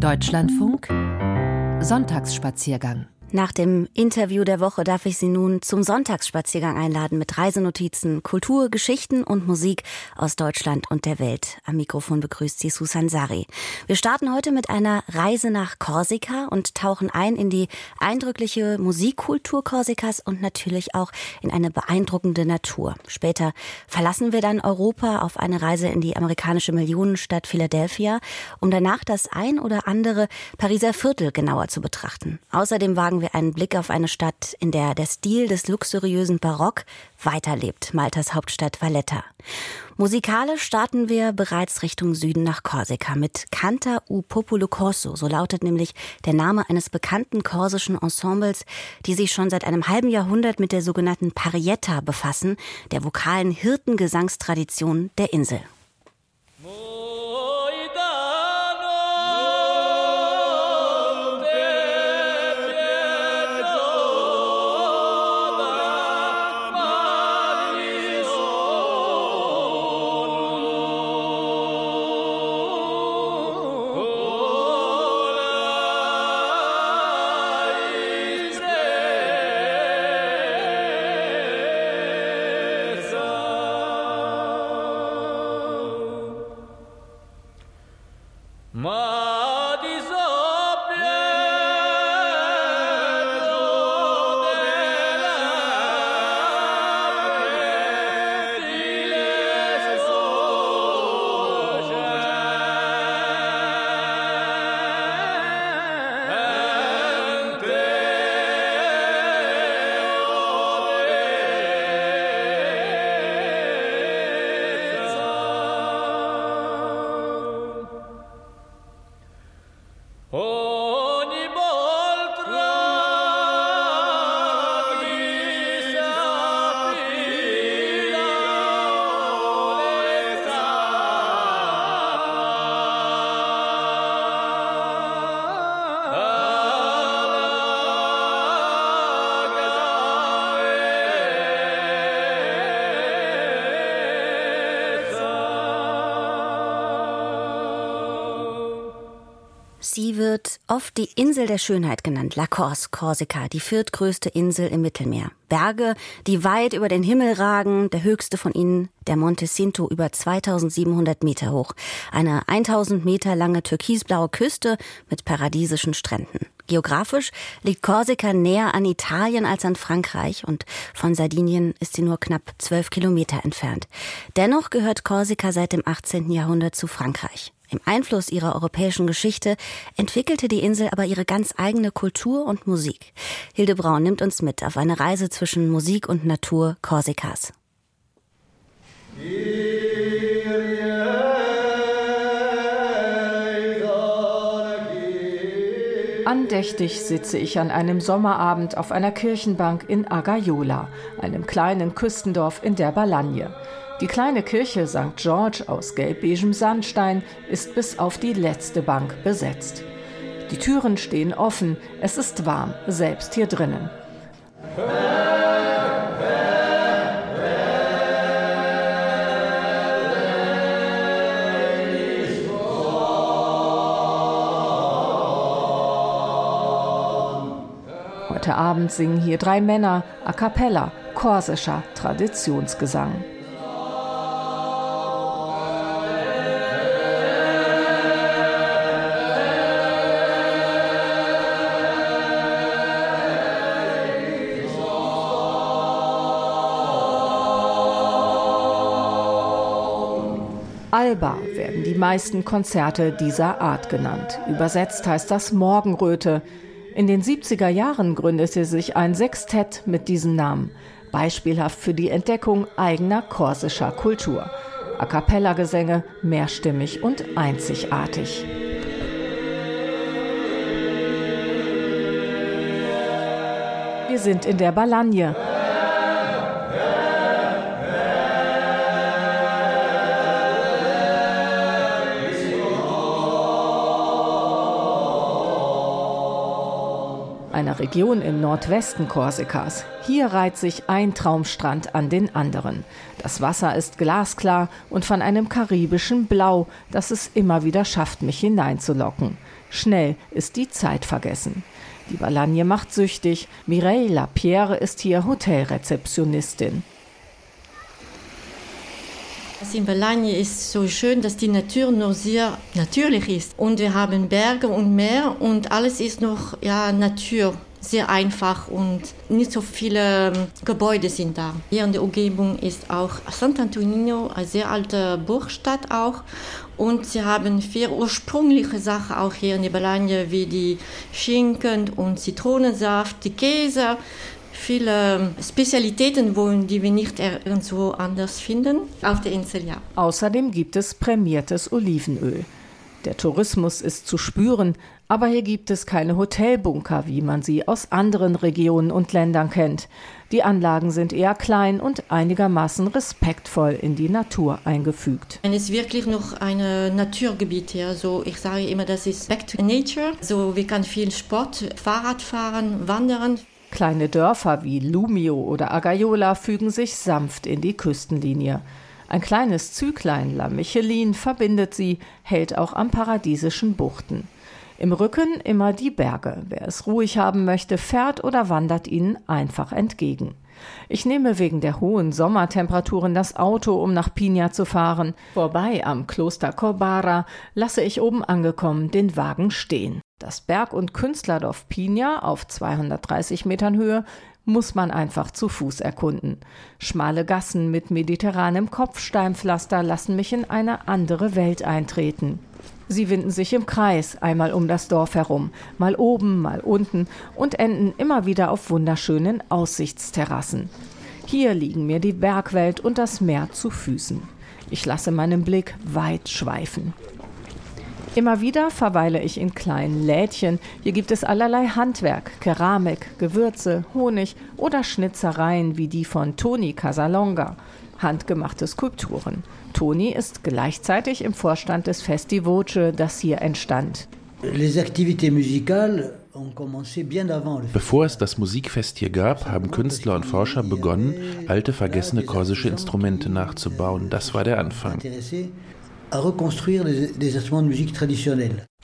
Deutschlandfunk. Sonntagsspaziergang nach dem Interview der Woche darf ich Sie nun zum Sonntagsspaziergang einladen mit Reisenotizen, Kultur, Geschichten und Musik aus Deutschland und der Welt. Am Mikrofon begrüßt Sie Susan Sari. Wir starten heute mit einer Reise nach Korsika und tauchen ein in die eindrückliche Musikkultur Korsikas und natürlich auch in eine beeindruckende Natur. Später verlassen wir dann Europa auf eine Reise in die amerikanische Millionenstadt Philadelphia, um danach das ein oder andere Pariser Viertel genauer zu betrachten. Außerdem wagen wir einen Blick auf eine Stadt, in der der Stil des luxuriösen Barock weiterlebt, Maltas Hauptstadt Valletta. Musikalisch starten wir bereits Richtung Süden nach Korsika mit Canta u Popolo Corso, so lautet nämlich der Name eines bekannten korsischen Ensembles, die sich schon seit einem halben Jahrhundert mit der sogenannten Parietta befassen, der vokalen Hirtengesangstradition der Insel. Sie wird oft die Insel der Schönheit genannt, La Corse, Korsika, die viertgrößte Insel im Mittelmeer. Berge, die weit über den Himmel ragen, der höchste von ihnen, der Monte Cinto, über 2700 Meter hoch. Eine 1000 Meter lange türkisblaue Küste mit paradiesischen Stränden. Geografisch liegt Korsika näher an Italien als an Frankreich und von Sardinien ist sie nur knapp zwölf Kilometer entfernt. Dennoch gehört Korsika seit dem 18. Jahrhundert zu Frankreich. Im Einfluss ihrer europäischen Geschichte entwickelte die Insel aber ihre ganz eigene Kultur und Musik. Hilde Braun nimmt uns mit auf eine Reise zwischen Musik und Natur Korsikas. Andächtig sitze ich an einem Sommerabend auf einer Kirchenbank in Agaiola, einem kleinen Küstendorf in der Balagne. Die kleine Kirche St. George aus gelb-beigem Sandstein ist bis auf die letzte Bank besetzt. Die Türen stehen offen, es ist warm, selbst hier drinnen. Heute Abend singen hier drei Männer a cappella, korsischer Traditionsgesang. Alba werden die meisten Konzerte dieser Art genannt. Übersetzt heißt das Morgenröte. In den 70er Jahren gründete sich ein Sextett mit diesem Namen, beispielhaft für die Entdeckung eigener korsischer Kultur. A cappella Gesänge, mehrstimmig und einzigartig. Wir sind in der Balagne, Region im Nordwesten Korsikas. Hier reiht sich ein Traumstrand an den anderen. Das Wasser ist glasklar und von einem karibischen Blau, das es immer wieder schafft, mich hineinzulocken. Schnell ist die Zeit vergessen. Die Balagne macht süchtig. Mireille Lapierre ist hier Hotelrezeptionistin. Das in Balagne ist so schön, dass die Natur noch sehr natürlich ist. Und wir haben Berge und Meer und alles ist noch ja, Natur. Sehr einfach und nicht so viele ähm, Gebäude sind da. Hier in der Umgebung ist auch Sant'Antonino, eine sehr alte Burgstadt auch. Und sie haben vier ursprüngliche Sachen auch hier in der Balagne, wie die Schinken und Zitronensaft, die Käse, viele Spezialitäten, die wir nicht irgendwo anders finden auf der Insel. Ja. Außerdem gibt es prämiertes Olivenöl. Der Tourismus ist zu spüren, aber hier gibt es keine Hotelbunker, wie man sie aus anderen Regionen und Ländern kennt. Die Anlagen sind eher klein und einigermaßen respektvoll in die Natur eingefügt. Es ist wirklich noch ein Naturgebiet hier. So, ich sage immer, das ist Back to Nature. So, wir können viel Sport, Fahrrad fahren, wandern. Kleine Dörfer wie Lumio oder Agayola fügen sich sanft in die Küstenlinie. Ein kleines Züglein La Michelin verbindet sie, hält auch am paradiesischen Buchten. Im Rücken immer die Berge. Wer es ruhig haben möchte, fährt oder wandert ihnen einfach entgegen. Ich nehme wegen der hohen Sommertemperaturen das Auto, um nach Pina zu fahren. Vorbei am Kloster Corbara lasse ich oben angekommen den Wagen stehen. Das Berg- und Künstlerdorf Pina auf 230 Metern Höhe muss man einfach zu Fuß erkunden. Schmale Gassen mit mediterranem Kopfsteinpflaster lassen mich in eine andere Welt eintreten. Sie winden sich im Kreis, einmal um das Dorf herum, mal oben, mal unten und enden immer wieder auf wunderschönen Aussichtsterrassen. Hier liegen mir die Bergwelt und das Meer zu Füßen. Ich lasse meinen Blick weit schweifen. Immer wieder verweile ich in kleinen Lädchen. Hier gibt es allerlei Handwerk, Keramik, Gewürze, Honig oder Schnitzereien wie die von Toni Casalonga. Handgemachte Skulpturen. Toni ist gleichzeitig im Vorstand des Festivoce, das hier entstand. Bevor es das Musikfest hier gab, haben Künstler und Forscher begonnen, alte vergessene korsische Instrumente nachzubauen. Das war der Anfang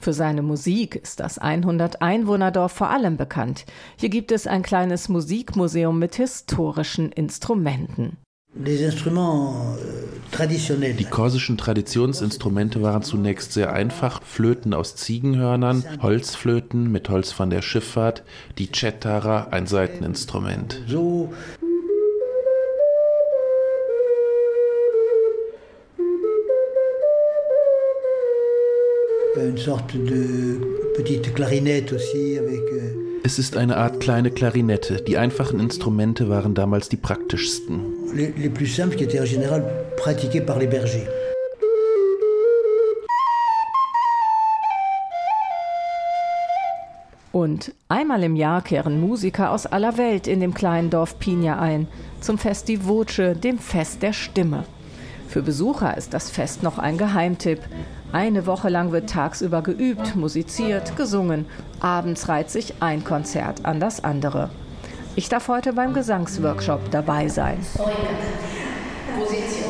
Für seine Musik ist das 100 Einwohnerdorf vor allem bekannt. Hier gibt es ein kleines Musikmuseum mit historischen Instrumenten. Euh, Die korsischen Traditionsinstrumente waren zunächst sehr einfach. Flöten aus Ziegenhörnern, Holzflöten mit Holz von der Schifffahrt, die Cetara, ein Saiteninstrument. So une sorte de petite clarinette aussi avec euh, es ist eine Art kleine Klarinette. Die einfachen Instrumente waren damals die praktischsten. Les, les plus simples qui étaient en général pratiqués par les bergers. Und einmal im Jahr kehren Musiker aus aller Welt in dem kleinen Dorf Pina ein, zum Festivoce, dem Fest der Stimme. Für Besucher ist das Fest noch ein Geheimtipp. Eine Woche lang wird tagsüber geübt, musiziert, gesungen. Abends reiht sich ein Konzert an das andere. Ich darf heute beim Gesangsworkshop dabei sein. Position.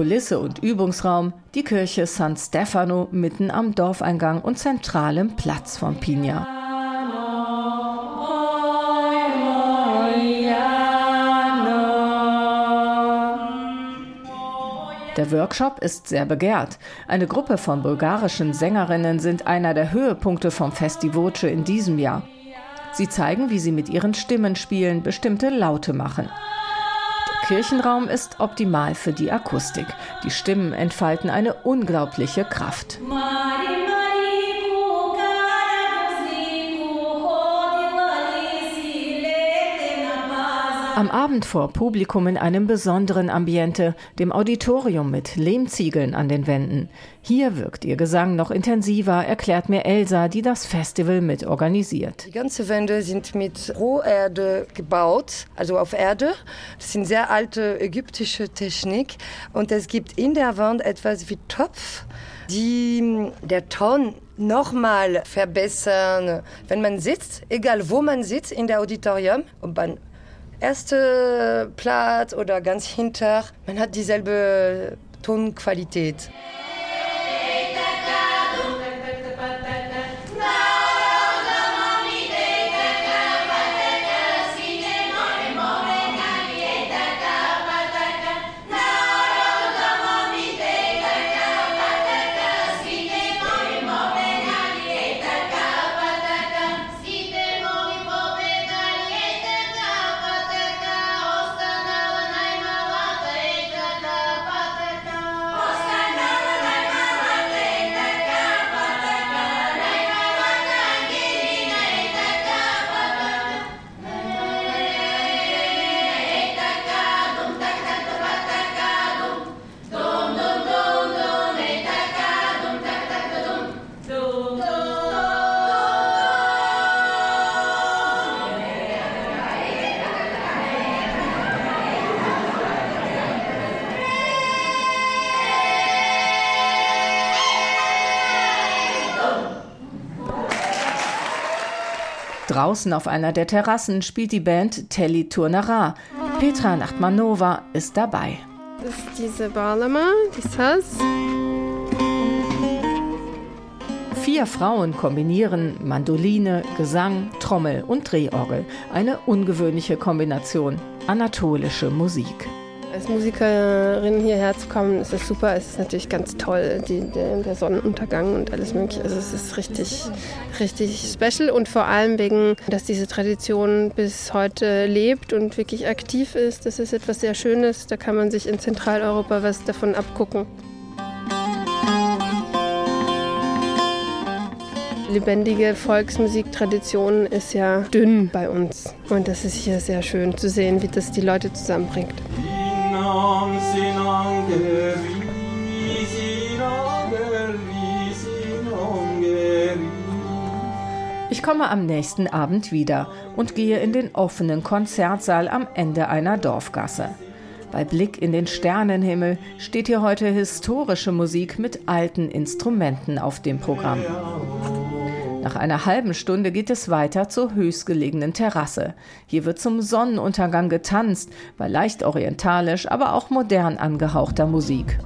Kulisse und Übungsraum die Kirche San Stefano mitten am Dorfeingang und zentralem Platz von Pina. Der Workshop ist sehr begehrt. Eine Gruppe von bulgarischen Sängerinnen sind einer der Höhepunkte vom Festivoce in diesem Jahr. Sie zeigen, wie sie mit ihren Stimmen spielen, bestimmte Laute machen. Kirchenraum ist optimal für die Akustik. Die Stimmen entfalten eine unglaubliche Kraft. Am Abend vor Publikum in einem besonderen Ambiente, dem Auditorium mit Lehmziegeln an den Wänden. Hier wirkt ihr Gesang noch intensiver, erklärt mir Elsa, die das Festival mit organisiert. Die ganzen Wände sind mit Roherde gebaut, also auf Erde. Das sind sehr alte ägyptische Technik und es gibt in der Wand etwas wie Topf, die der Ton nochmal verbessern, wenn man sitzt, egal wo man sitzt in der Auditorium, ob man erste Platz oder ganz hinter. Man hat dieselbe Tonqualität. Draußen auf einer der Terrassen spielt die Band Telly Turnera. Petra Nachtmanova ist dabei. Das ist diese Balama, die Sass. Vier Frauen kombinieren Mandoline, Gesang, Trommel und Drehorgel. Eine ungewöhnliche Kombination. Anatolische Musik. Als Musikerin hierher zu kommen, ist es super. Es ist natürlich ganz toll, die, der, der, Sonnenuntergang und alles Mögliche. Also es ist richtig, richtig special und vor allem wegen, dass diese Tradition bis heute lebt und wirklich aktiv ist. Das ist etwas sehr Schönes. Da kann man sich in Zentraleuropa was davon abgucken. lebendige Volksmusiktradition ist ja dünn bei uns. Und das ist hier sehr schön zu sehen, wie das die Leute zusammenbringt. Ich komme am nächsten Abend wieder und gehe in den offenen Konzertsaal am Ende einer Dorfgasse. Bei Blick in den Sternenhimmel steht hier heute historische Musik mit alten Instrumenten auf dem Programm. Nach einer halben Stunde geht es weiter zur höchstgelegenen Terrasse. Hier wird zum Sonnenuntergang getanzt, bei leicht orientalisch, aber auch modern angehauchter Musik.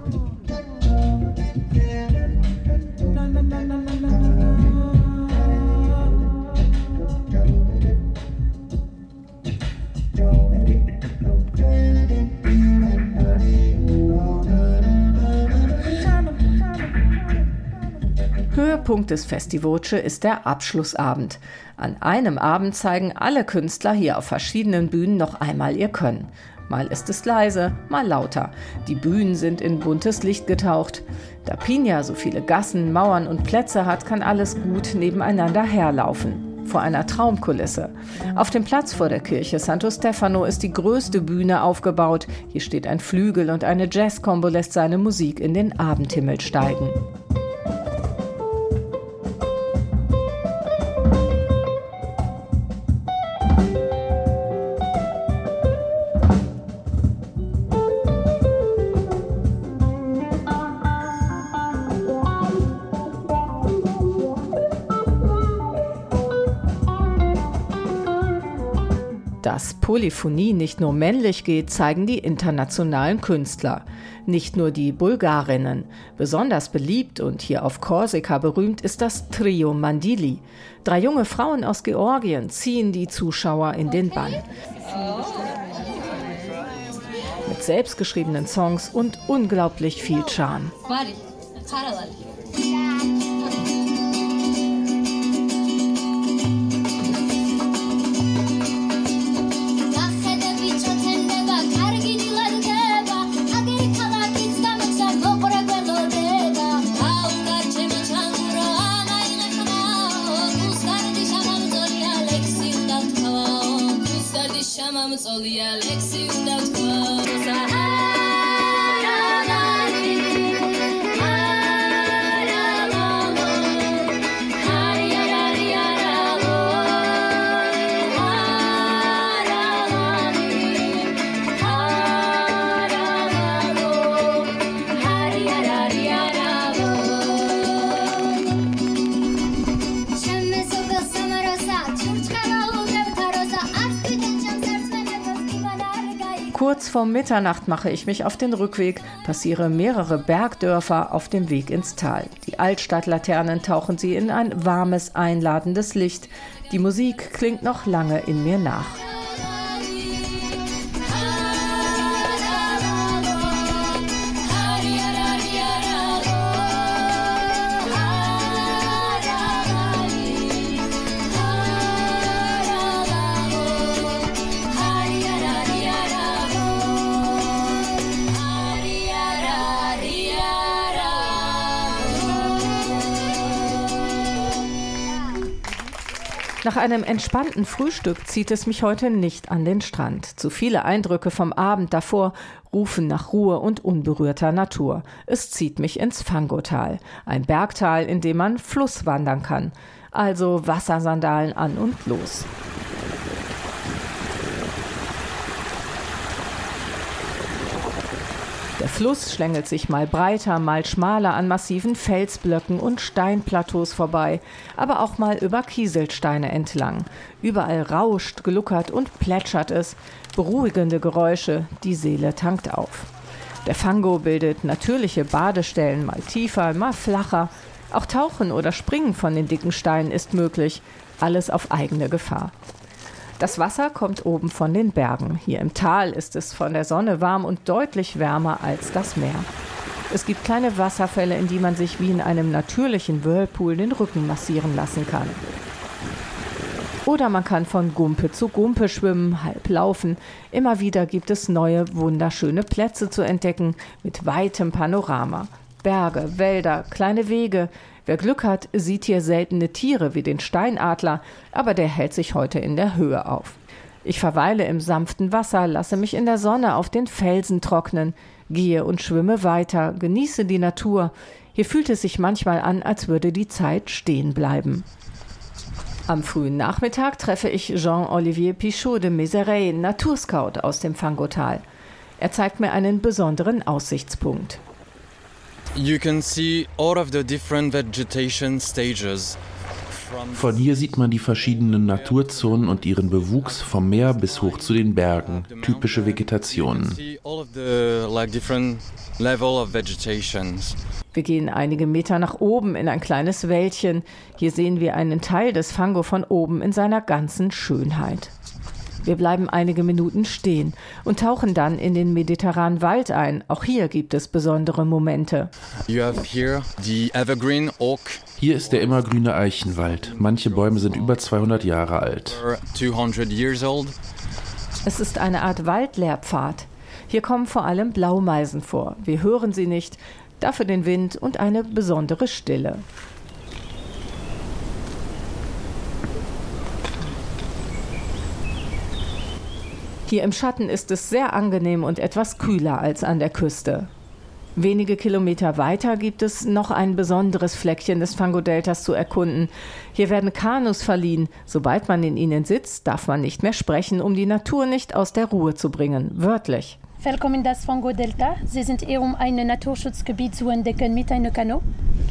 Höhepunkt des Festivoce ist der Abschlussabend. An einem Abend zeigen alle Künstler hier auf verschiedenen Bühnen noch einmal ihr Können. Mal ist es leise, mal lauter. Die Bühnen sind in buntes Licht getaucht. Da Pina so viele Gassen, Mauern und Plätze hat, kann alles gut nebeneinander herlaufen. Vor einer Traumkulisse. Auf dem Platz vor der Kirche Santo Stefano ist die größte Bühne aufgebaut. Hier steht ein Flügel und eine Jazzkombo lässt seine Musik in den Abendhimmel steigen. Polyphonie nicht nur männlich geht, zeigen die internationalen Künstler. Nicht nur die Bulgarinnen. Besonders beliebt und hier auf Korsika berühmt ist das Trio Mandili. Drei junge Frauen aus Georgien ziehen die Zuschauer in den Bann. Mit selbstgeschriebenen Songs und unglaublich viel Charme. Tamam söyle Alexi 104 fois. Vor Mitternacht mache ich mich auf den Rückweg, passiere mehrere Bergdörfer auf dem Weg ins Tal. Die Altstadtlaternen tauchen sie in ein warmes, einladendes Licht. Die Musik klingt noch lange in mir nach. Nach einem entspannten Frühstück zieht es mich heute nicht an den Strand. Zu viele Eindrücke vom Abend davor rufen nach Ruhe und unberührter Natur. Es zieht mich ins Fangotal, ein Bergtal, in dem man Fluss wandern kann. Also Wassersandalen an und los. Der Fluss schlängelt sich mal breiter, mal schmaler an massiven Felsblöcken und Steinplateaus vorbei, aber auch mal über Kieselsteine entlang. Überall rauscht, gluckert und plätschert es. Beruhigende Geräusche, die Seele tankt auf. Der Fango bildet natürliche Badestellen, mal tiefer, mal flacher. Auch Tauchen oder Springen von den dicken Steinen ist möglich. Alles auf eigene Gefahr. Das Wasser kommt oben von den Bergen. Hier im Tal ist es von der Sonne warm und deutlich wärmer als das Meer. Es gibt kleine Wasserfälle, in die man sich wie in einem natürlichen Whirlpool den Rücken massieren lassen kann. Oder man kann von Gumpe zu Gumpe schwimmen, halb laufen. Immer wieder gibt es neue, wunderschöne Plätze zu entdecken mit weitem Panorama. Berge, Wälder, kleine Wege, Wer Glück hat, sieht hier seltene Tiere wie den Steinadler, aber der hält sich heute in der Höhe auf. Ich verweile im sanften Wasser, lasse mich in der Sonne auf den Felsen trocknen, gehe und schwimme weiter, genieße die Natur. Hier fühlt es sich manchmal an, als würde die Zeit stehen bleiben. Am frühen Nachmittag treffe ich Jean-Olivier Pichot de Mézeray, Naturscout aus dem Fangotal. Er zeigt mir einen besonderen Aussichtspunkt. You can see all of the different vegetation stages. Von hier sieht man die verschiedenen Naturzonen und ihren Bewuchs vom Meer bis hoch zu den Bergen, typische Vegetationen. Wir gehen einige Meter nach oben in ein kleines Wäldchen. Hier sehen wir einen Teil des Fango von oben in seiner ganzen Schönheit. Wir bleiben einige Minuten stehen und tauchen dann in den mediterranen Wald ein. Auch hier gibt es besondere Momente. Hier ist der immergrüne Eichenwald. Manche Bäume sind über 200 Jahre alt. Es ist eine Art Waldlehrpfad. Hier kommen vor allem Blaumeisen vor. Wir hören sie nicht, dafür den Wind und eine besondere Stille. Hier im Schatten ist es sehr angenehm und etwas kühler als an der Küste. Wenige Kilometer weiter gibt es noch ein besonderes Fleckchen des Fangodeltas zu erkunden. Hier werden Kanus verliehen. Sobald man in ihnen sitzt, darf man nicht mehr sprechen, um die Natur nicht aus der Ruhe zu bringen. Wörtlich. Willkommen in das Fango-Delta. Sie sind hier, um ein Naturschutzgebiet zu entdecken mit einem Kanu.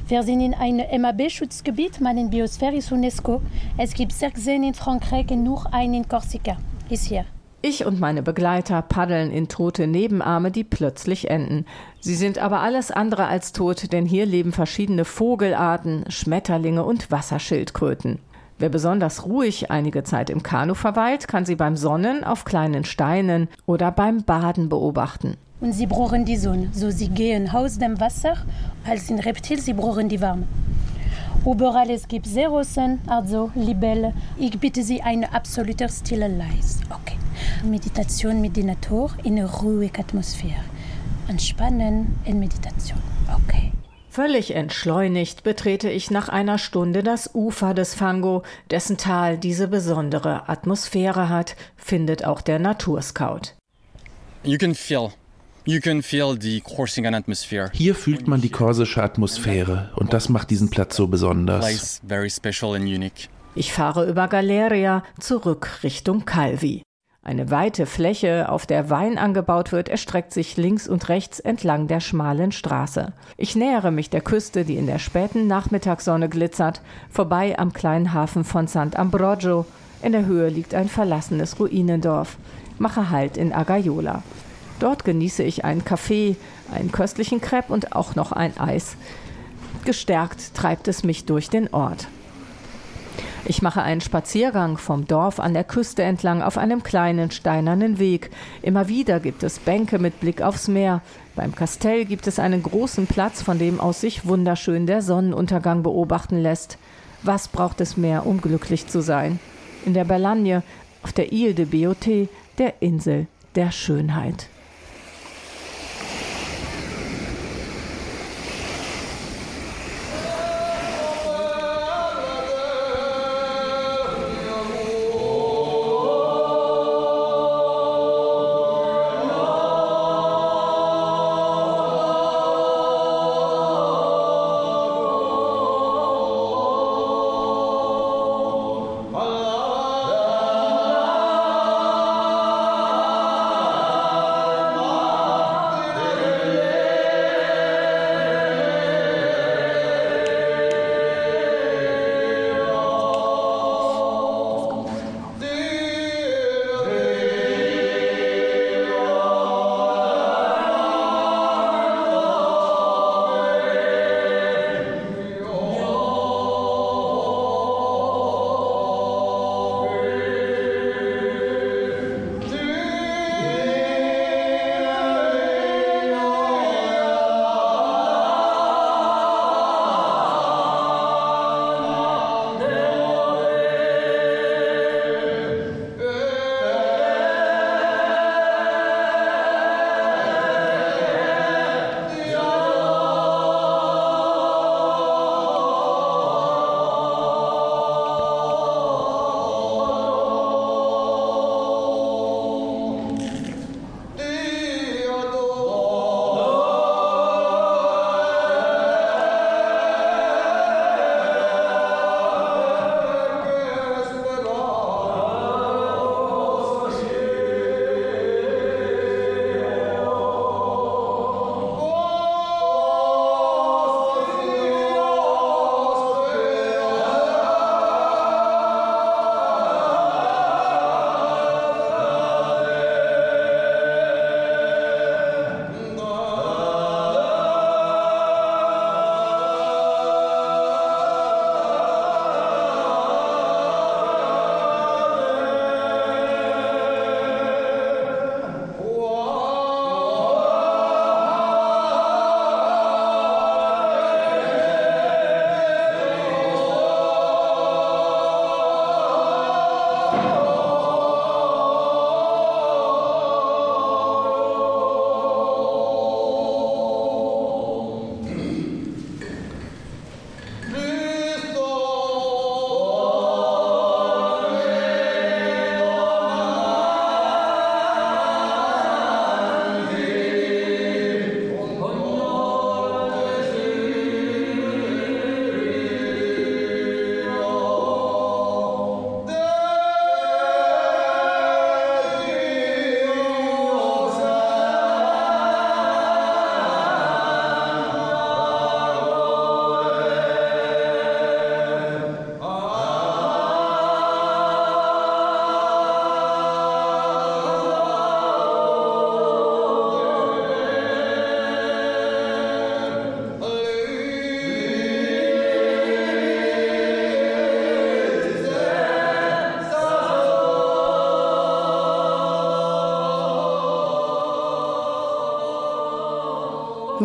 Wir sind in einem MAB-Schutzgebiet, meinen Biosphäre ist UNESCO. Es gibt 16 in Frankreich und nur einen in Korsika. Ist hier. Ich und meine Begleiter paddeln in tote Nebenarme, die plötzlich enden. Sie sind aber alles andere als tot, denn hier leben verschiedene Vogelarten, Schmetterlinge und Wasserschildkröten. Wer besonders ruhig einige Zeit im Kanu verweilt, kann sie beim Sonnen auf kleinen Steinen oder beim Baden beobachten. Und sie brauchen die Sonne, so sie gehen aus dem Wasser als ein Reptil, sie brauchen die Wärme. Überall es gibt Seerosen, also Libelle. Ich bitte Sie eine absolute stille Leis. Okay. Meditation mit der Natur in einer ruhigen Atmosphäre. Entspannen in Meditation. Okay. Völlig entschleunigt betrete ich nach einer Stunde das Ufer des Fango, dessen Tal diese besondere Atmosphäre hat, findet auch der Naturscout. You can feel hier fühlt man die korsische Atmosphäre und das macht diesen Platz so besonders. Ich fahre über Galeria zurück Richtung Calvi. Eine weite Fläche, auf der Wein angebaut wird, erstreckt sich links und rechts entlang der schmalen Straße. Ich nähere mich der Küste, die in der späten Nachmittagssonne glitzert, vorbei am kleinen Hafen von Sant'Ambrogio. In der Höhe liegt ein verlassenes Ruinendorf. Mache Halt in Agaiola. Dort genieße ich einen Kaffee, einen köstlichen Crepe und auch noch ein Eis. Gestärkt treibt es mich durch den Ort. Ich mache einen Spaziergang vom Dorf an der Küste entlang auf einem kleinen steinernen Weg. Immer wieder gibt es Bänke mit Blick aufs Meer. Beim Kastell gibt es einen großen Platz, von dem aus sich wunderschön der Sonnenuntergang beobachten lässt. Was braucht es mehr, um glücklich zu sein? In der Berlagne, auf der Ile de Beauté, der Insel der Schönheit.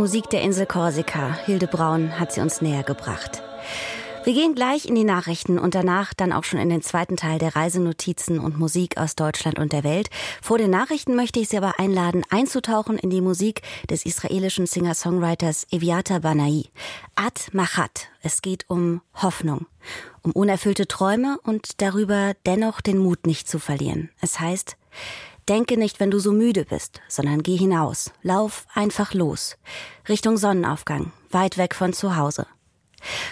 Musik der Insel Korsika. Hilde Braun hat sie uns näher gebracht. Wir gehen gleich in die Nachrichten und danach dann auch schon in den zweiten Teil der Reisenotizen und Musik aus Deutschland und der Welt. Vor den Nachrichten möchte ich Sie aber einladen, einzutauchen in die Musik des israelischen Singer-Songwriters Eviata Banai. Ad Machat. Es geht um Hoffnung, um unerfüllte Träume und darüber dennoch den Mut nicht zu verlieren. Es heißt, Denke nicht, wenn du so müde bist, sondern geh hinaus, lauf einfach los, Richtung Sonnenaufgang, weit weg von zu Hause.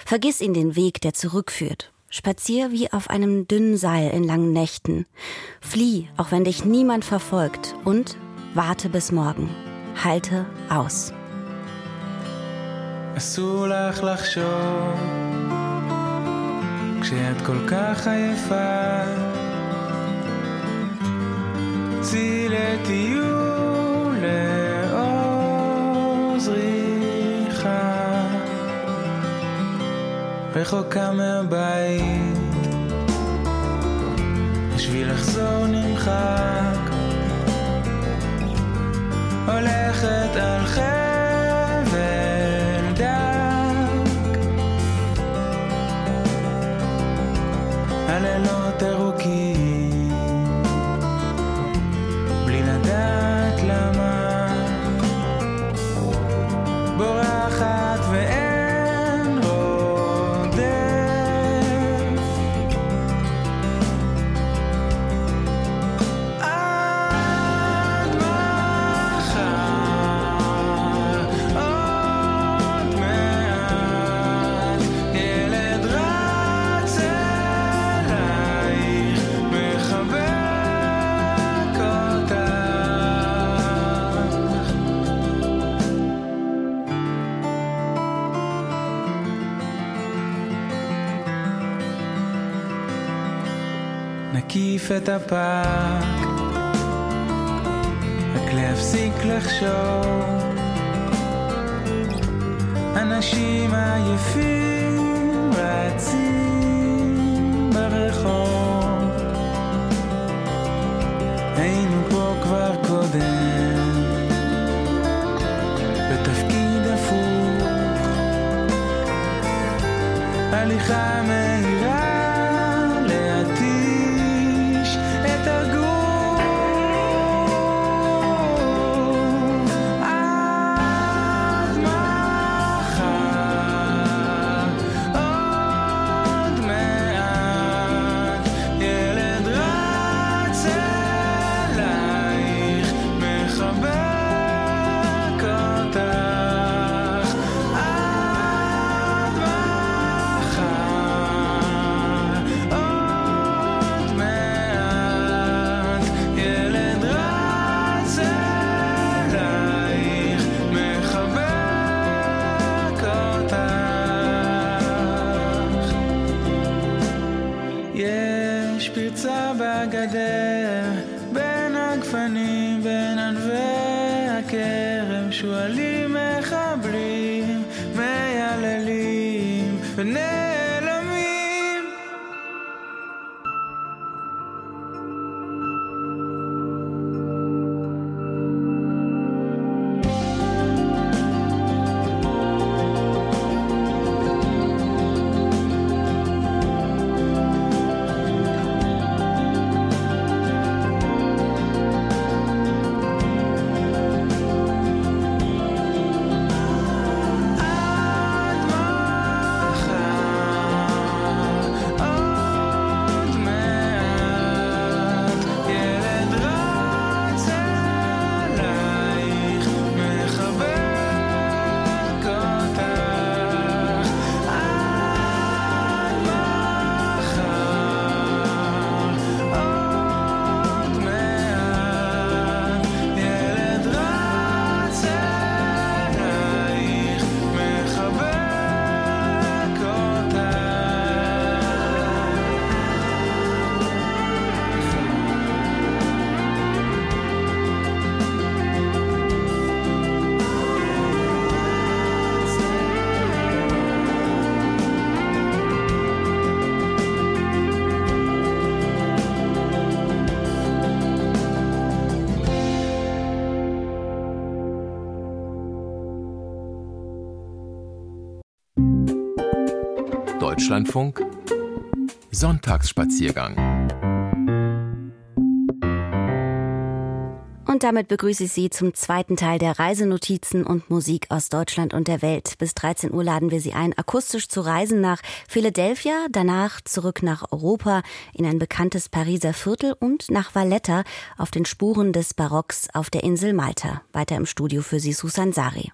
Vergiss ihn den Weg, der zurückführt. Spazier wie auf einem dünnen Seil in langen Nächten. Flieh, auch wenn dich niemand verfolgt. Und warte bis morgen. Halte aus. אסור לך לחשוב כשאת כל כך עייפה צאי לטיול רחוקה מהבית, בשביל לחזור נמחק, הולכת על חבל נקיף את הפארק, רק להפסיק לחשוב. אנשים עייפים רצים ברחוב. היינו פה כבר קודם, בתפקיד הפוך. הליכה מהירה Deutschlandfunk Sonntagsspaziergang Und damit begrüße ich Sie zum zweiten Teil der Reisenotizen und Musik aus Deutschland und der Welt. Bis 13 Uhr laden wir Sie ein, akustisch zu reisen nach Philadelphia, danach zurück nach Europa, in ein bekanntes Pariser Viertel und nach Valletta auf den Spuren des Barocks auf der Insel Malta. Weiter im Studio für Sie Susan Sari.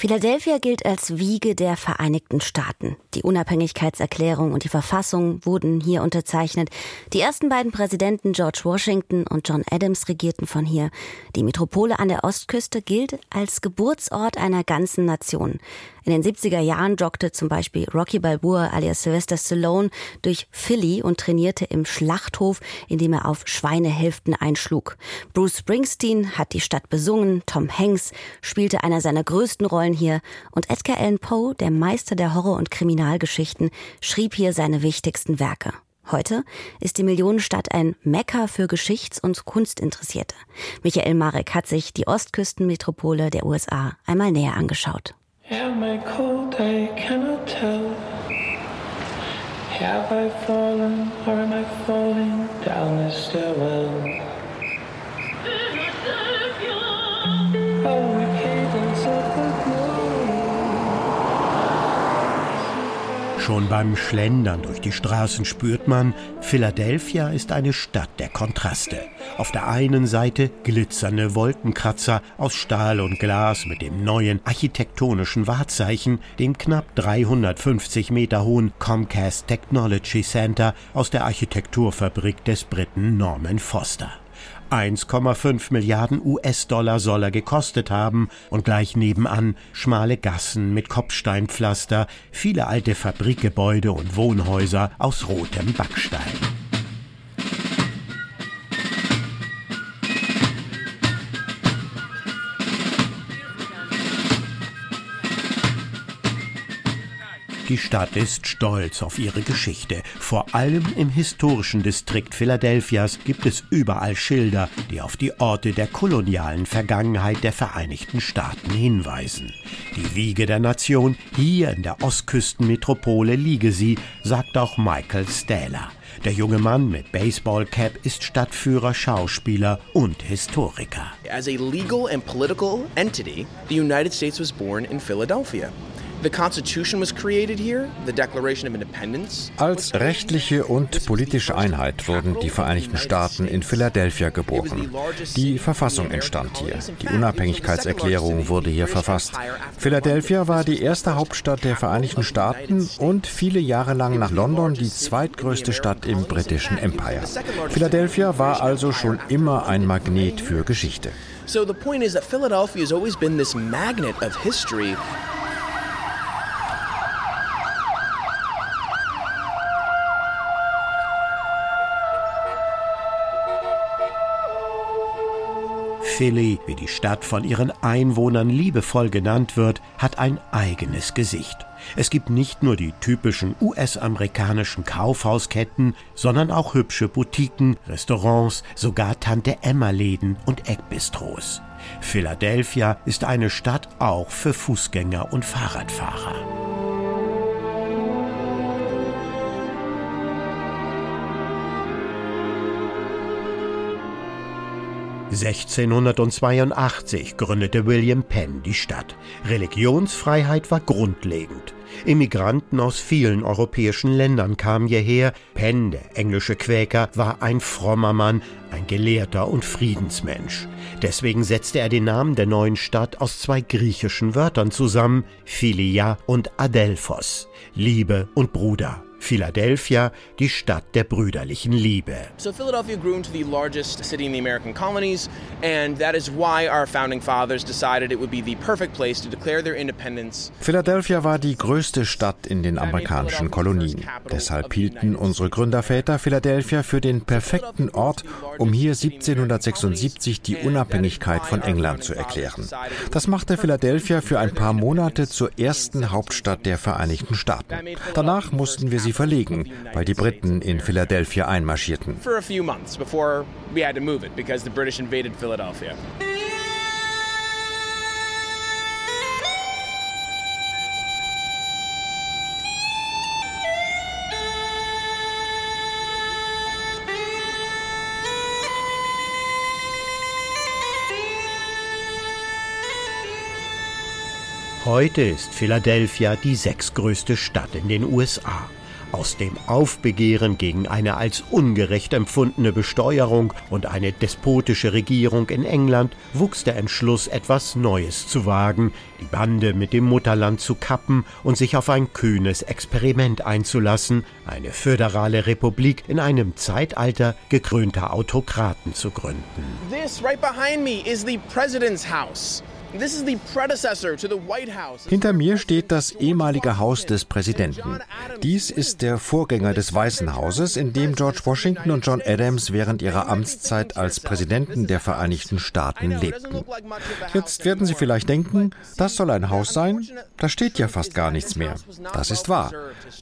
Philadelphia gilt als Wiege der Vereinigten Staaten. Die Unabhängigkeitserklärung und die Verfassung wurden hier unterzeichnet. Die ersten beiden Präsidenten George Washington und John Adams regierten von hier. Die Metropole an der Ostküste gilt als Geburtsort einer ganzen Nation. In den 70er Jahren joggte zum Beispiel Rocky Balboa alias Sylvester Stallone durch Philly und trainierte im Schlachthof, indem er auf Schweinehälften einschlug. Bruce Springsteen hat die Stadt besungen, Tom Hanks spielte einer seiner größten Rollen hier und Edgar Allan Poe, der Meister der Horror- und Kriminalgeschichten, schrieb hier seine wichtigsten Werke. Heute ist die Millionenstadt ein Mekka für Geschichts- und Kunstinteressierte. Michael Marek hat sich die Ostküstenmetropole der USA einmal näher angeschaut. Am I cold? I cannot tell. Have I fallen or am I falling down the stairwell? Oh, Schon Beim Schlendern durch die Straßen spürt man, Philadelphia ist eine Stadt der Kontraste. Auf der einen Seite glitzernde Wolkenkratzer aus Stahl und Glas mit dem neuen architektonischen Wahrzeichen, dem knapp 350 Meter hohen Comcast Technology Center aus der Architekturfabrik des Briten Norman Foster. 1,5 Milliarden US-Dollar soll er gekostet haben und gleich nebenan schmale Gassen mit Kopfsteinpflaster, viele alte Fabrikgebäude und Wohnhäuser aus rotem Backstein. Die Stadt ist stolz auf ihre Geschichte. Vor allem im historischen Distrikt Philadelphias gibt es überall Schilder, die auf die Orte der kolonialen Vergangenheit der Vereinigten Staaten hinweisen. Die Wiege der Nation, hier in der Ostküstenmetropole liege sie, sagt auch Michael Stähler. Der junge Mann mit Baseballcap ist Stadtführer, Schauspieler und Historiker. As a legal and political entity, the United States was born in Philadelphia. Als rechtliche und politische Einheit wurden die Vereinigten Staaten in Philadelphia geboren. Die Verfassung entstand hier. Die Unabhängigkeitserklärung wurde hier verfasst. Philadelphia war die erste Hauptstadt der Vereinigten Staaten und viele Jahre lang nach London die zweitgrößte Stadt im britischen Empire. Philadelphia war also schon immer ein Magnet für Geschichte. So the point is that Philadelphia has always been this magnet of history. Philly, wie die Stadt von ihren Einwohnern liebevoll genannt wird, hat ein eigenes Gesicht. Es gibt nicht nur die typischen US-amerikanischen Kaufhausketten, sondern auch hübsche Boutiquen, Restaurants, sogar Tante-Emma-Läden und Eckbistros. Philadelphia ist eine Stadt auch für Fußgänger und Fahrradfahrer. 1682 gründete William Penn die Stadt. Religionsfreiheit war grundlegend. Immigranten aus vielen europäischen Ländern kamen hierher. Penn, der englische Quäker, war ein frommer Mann, ein Gelehrter und Friedensmensch. Deswegen setzte er den Namen der neuen Stadt aus zwei griechischen Wörtern zusammen, Philia und Adelphos, Liebe und Bruder. Philadelphia, die Stadt der brüderlichen Liebe. So Philadelphia grew into the largest city in the American colonies and that is why our founding fathers decided it would be the perfect place to declare their independence. Philadelphia war die größte Stadt in den amerikanischen Kolonien. Deshalb hielten unsere Gründerväter Philadelphia für den perfekten Ort, um hier 1776 die Unabhängigkeit von England zu erklären. Das machte Philadelphia für ein paar Monate zur ersten Hauptstadt der Vereinigten Staaten. Danach mussten wir sie verlegen, weil die Briten in Philadelphia einmarschierten. Heute ist Philadelphia die sechstgrößte Stadt in den USA. Aus dem Aufbegehren gegen eine als ungerecht empfundene Besteuerung und eine despotische Regierung in England wuchs der Entschluss, etwas Neues zu wagen, die Bande mit dem Mutterland zu kappen und sich auf ein kühnes Experiment einzulassen, eine föderale Republik in einem Zeitalter gekrönter Autokraten zu gründen. This right behind me is the president's house. Hinter mir steht das ehemalige Haus des Präsidenten. Dies ist der Vorgänger des Weißen Hauses, in dem George Washington und John Adams während ihrer Amtszeit als Präsidenten der Vereinigten Staaten lebten. Jetzt werden Sie vielleicht denken, das soll ein Haus sein? Da steht ja fast gar nichts mehr. Das ist wahr.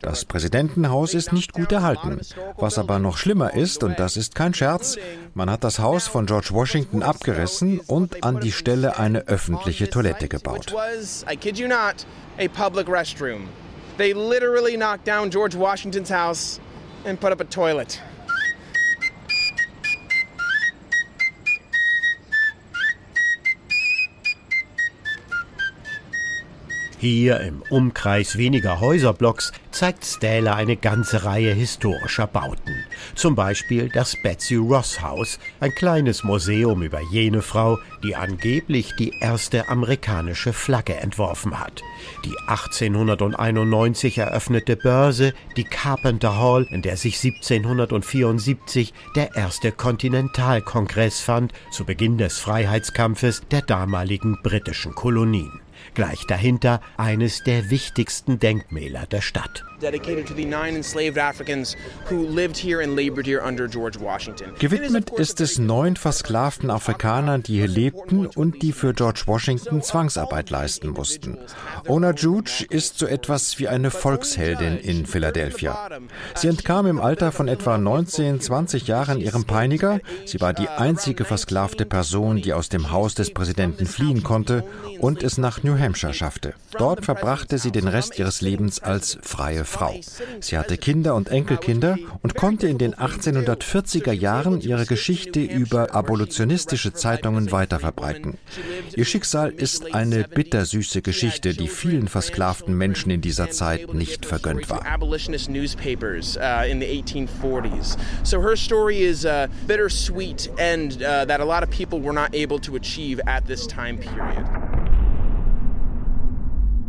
Das Präsidentenhaus ist nicht gut erhalten. Was aber noch schlimmer ist, und das ist kein Scherz, man hat das Haus von George Washington abgerissen und an die Stelle eine öffentliche Toilette gebaut. They literally knocked down George Washington's house and put up a toilet. Hier im Umkreis weniger Häuserblocks zeigt Stähler eine ganze Reihe historischer Bauten. Zum Beispiel das Betsy Ross Haus, ein kleines Museum über jene Frau, die angeblich die erste amerikanische Flagge entworfen hat. Die 1891 eröffnete Börse, die Carpenter Hall, in der sich 1774 der erste Kontinentalkongress fand, zu Beginn des Freiheitskampfes der damaligen britischen Kolonien. Gleich dahinter eines der wichtigsten Denkmäler der Stadt dedicated to the nine enslaved Africans who lived here and labored here under George Washington. Gewidmet ist es neun versklavten Afrikanern, die hier lebten und die für George Washington Zwangsarbeit leisten mussten. Ona Juge ist so etwas wie eine Volksheldin in Philadelphia. Sie entkam im Alter von etwa 19, 20 Jahren ihrem Peiniger. Sie war die einzige versklavte Person, die aus dem Haus des Präsidenten fliehen konnte und es nach New Hampshire schaffte. Dort verbrachte sie den Rest ihres Lebens als freie Frau. Sie hatte Kinder und Enkelkinder und konnte in den 1840er Jahren ihre Geschichte über abolitionistische Zeitungen weiterverbreiten. Ihr Schicksal ist eine bittersüße Geschichte, die vielen versklavten Menschen in dieser Zeit nicht vergönnt war. So her story is a bittersweet end uh, that a lot of people were not able to achieve at this time period.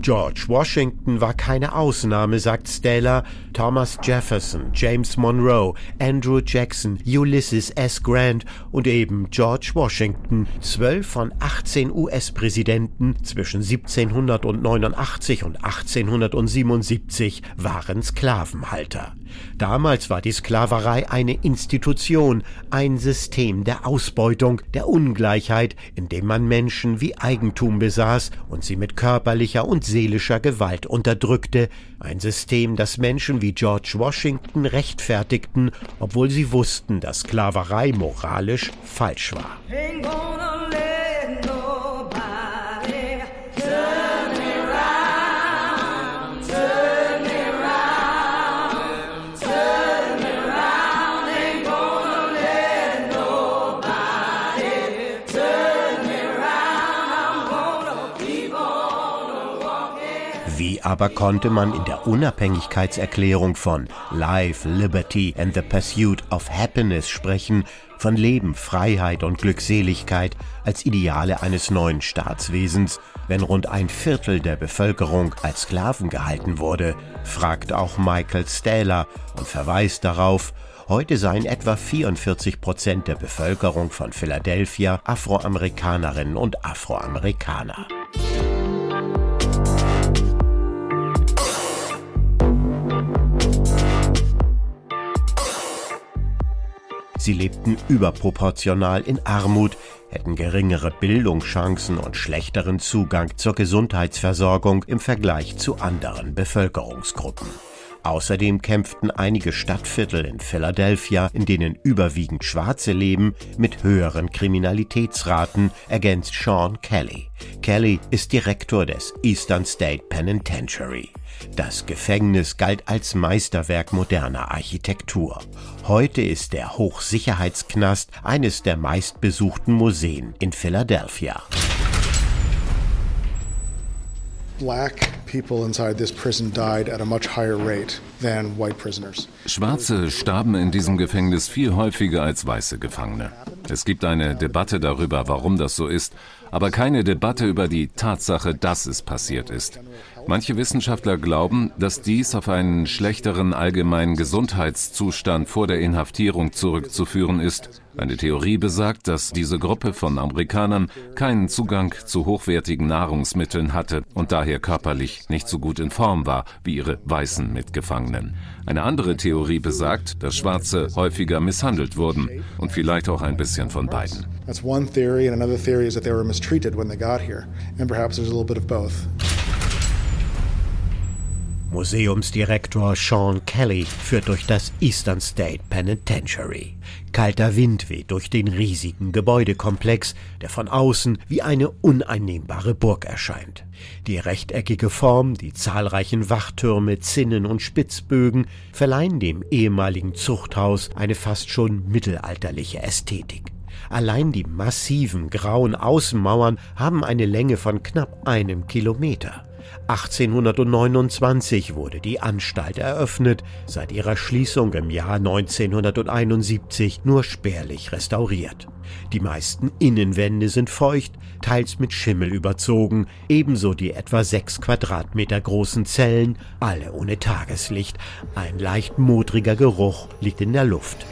George Washington war keine Ausnahme, sagt Stella. Thomas Jefferson, James Monroe, Andrew Jackson, Ulysses S. Grant und eben George Washington, zwölf von 18 US-Präsidenten zwischen 1789 und 1877 waren Sklavenhalter. Damals war die Sklaverei eine Institution, ein System der Ausbeutung, der Ungleichheit, in dem man Menschen wie Eigentum besaß und sie mit körperlicher und seelischer Gewalt unterdrückte, ein System, das Menschen wie George Washington rechtfertigten, obwohl sie wussten, dass Sklaverei moralisch falsch war. Aber konnte man in der Unabhängigkeitserklärung von Life, Liberty and the Pursuit of Happiness sprechen, von Leben, Freiheit und Glückseligkeit als Ideale eines neuen Staatswesens, wenn rund ein Viertel der Bevölkerung als Sklaven gehalten wurde, fragt auch Michael Stähler und verweist darauf, Heute seien etwa 44 Prozent der Bevölkerung von Philadelphia Afroamerikanerinnen und Afroamerikaner. Sie lebten überproportional in Armut, hätten geringere Bildungschancen und schlechteren Zugang zur Gesundheitsversorgung im Vergleich zu anderen Bevölkerungsgruppen. Außerdem kämpften einige Stadtviertel in Philadelphia, in denen überwiegend Schwarze leben, mit höheren Kriminalitätsraten, ergänzt Sean Kelly. Kelly ist Direktor des Eastern State Penitentiary. Das Gefängnis galt als Meisterwerk moderner Architektur. Heute ist der Hochsicherheitsknast eines der meistbesuchten Museen in Philadelphia. Schwarze starben in diesem Gefängnis viel häufiger als weiße Gefangene. Es gibt eine Debatte darüber, warum das so ist, aber keine Debatte über die Tatsache, dass es passiert ist. Manche Wissenschaftler glauben, dass dies auf einen schlechteren allgemeinen Gesundheitszustand vor der Inhaftierung zurückzuführen ist. Eine Theorie besagt, dass diese Gruppe von Amerikanern keinen Zugang zu hochwertigen Nahrungsmitteln hatte und daher körperlich nicht so gut in Form war wie ihre weißen Mitgefangenen. Eine andere Theorie besagt, dass Schwarze häufiger misshandelt wurden und vielleicht auch ein bisschen von beiden. That's one theory and another theory is that they were mistreated when they got here and perhaps there's a little bit of both. Museumsdirektor Sean Kelly führt durch das Eastern State Penitentiary. Kalter Wind weht durch den riesigen Gebäudekomplex, der von außen wie eine uneinnehmbare Burg erscheint. Die rechteckige Form, die zahlreichen Wachtürme, Zinnen und Spitzbögen verleihen dem ehemaligen Zuchthaus eine fast schon mittelalterliche Ästhetik. Allein die massiven grauen Außenmauern haben eine Länge von knapp einem Kilometer. 1829 wurde die Anstalt eröffnet, seit ihrer Schließung im Jahr 1971 nur spärlich restauriert. Die meisten Innenwände sind feucht, teils mit Schimmel überzogen, ebenso die etwa sechs Quadratmeter großen Zellen, alle ohne Tageslicht. Ein leicht modriger Geruch liegt in der Luft.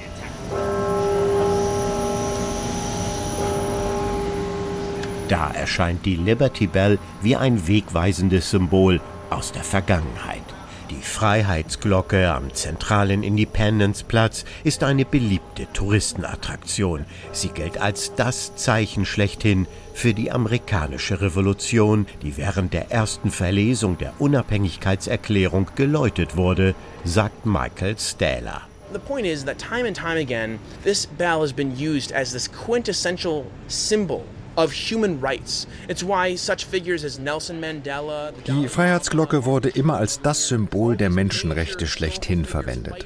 Da erscheint die Liberty Bell wie ein wegweisendes Symbol aus der Vergangenheit. Die Freiheitsglocke am zentralen Independence Platz ist eine beliebte Touristenattraktion. Sie gilt als das Zeichen schlechthin für die amerikanische Revolution, die während der ersten Verlesung der Unabhängigkeitserklärung geläutet wurde, sagt Michael Stähler. The point is that time and time again, this bell has been used as this quintessential symbol die Freiheitsglocke wurde immer als das Symbol der Menschenrechte schlechthin verwendet.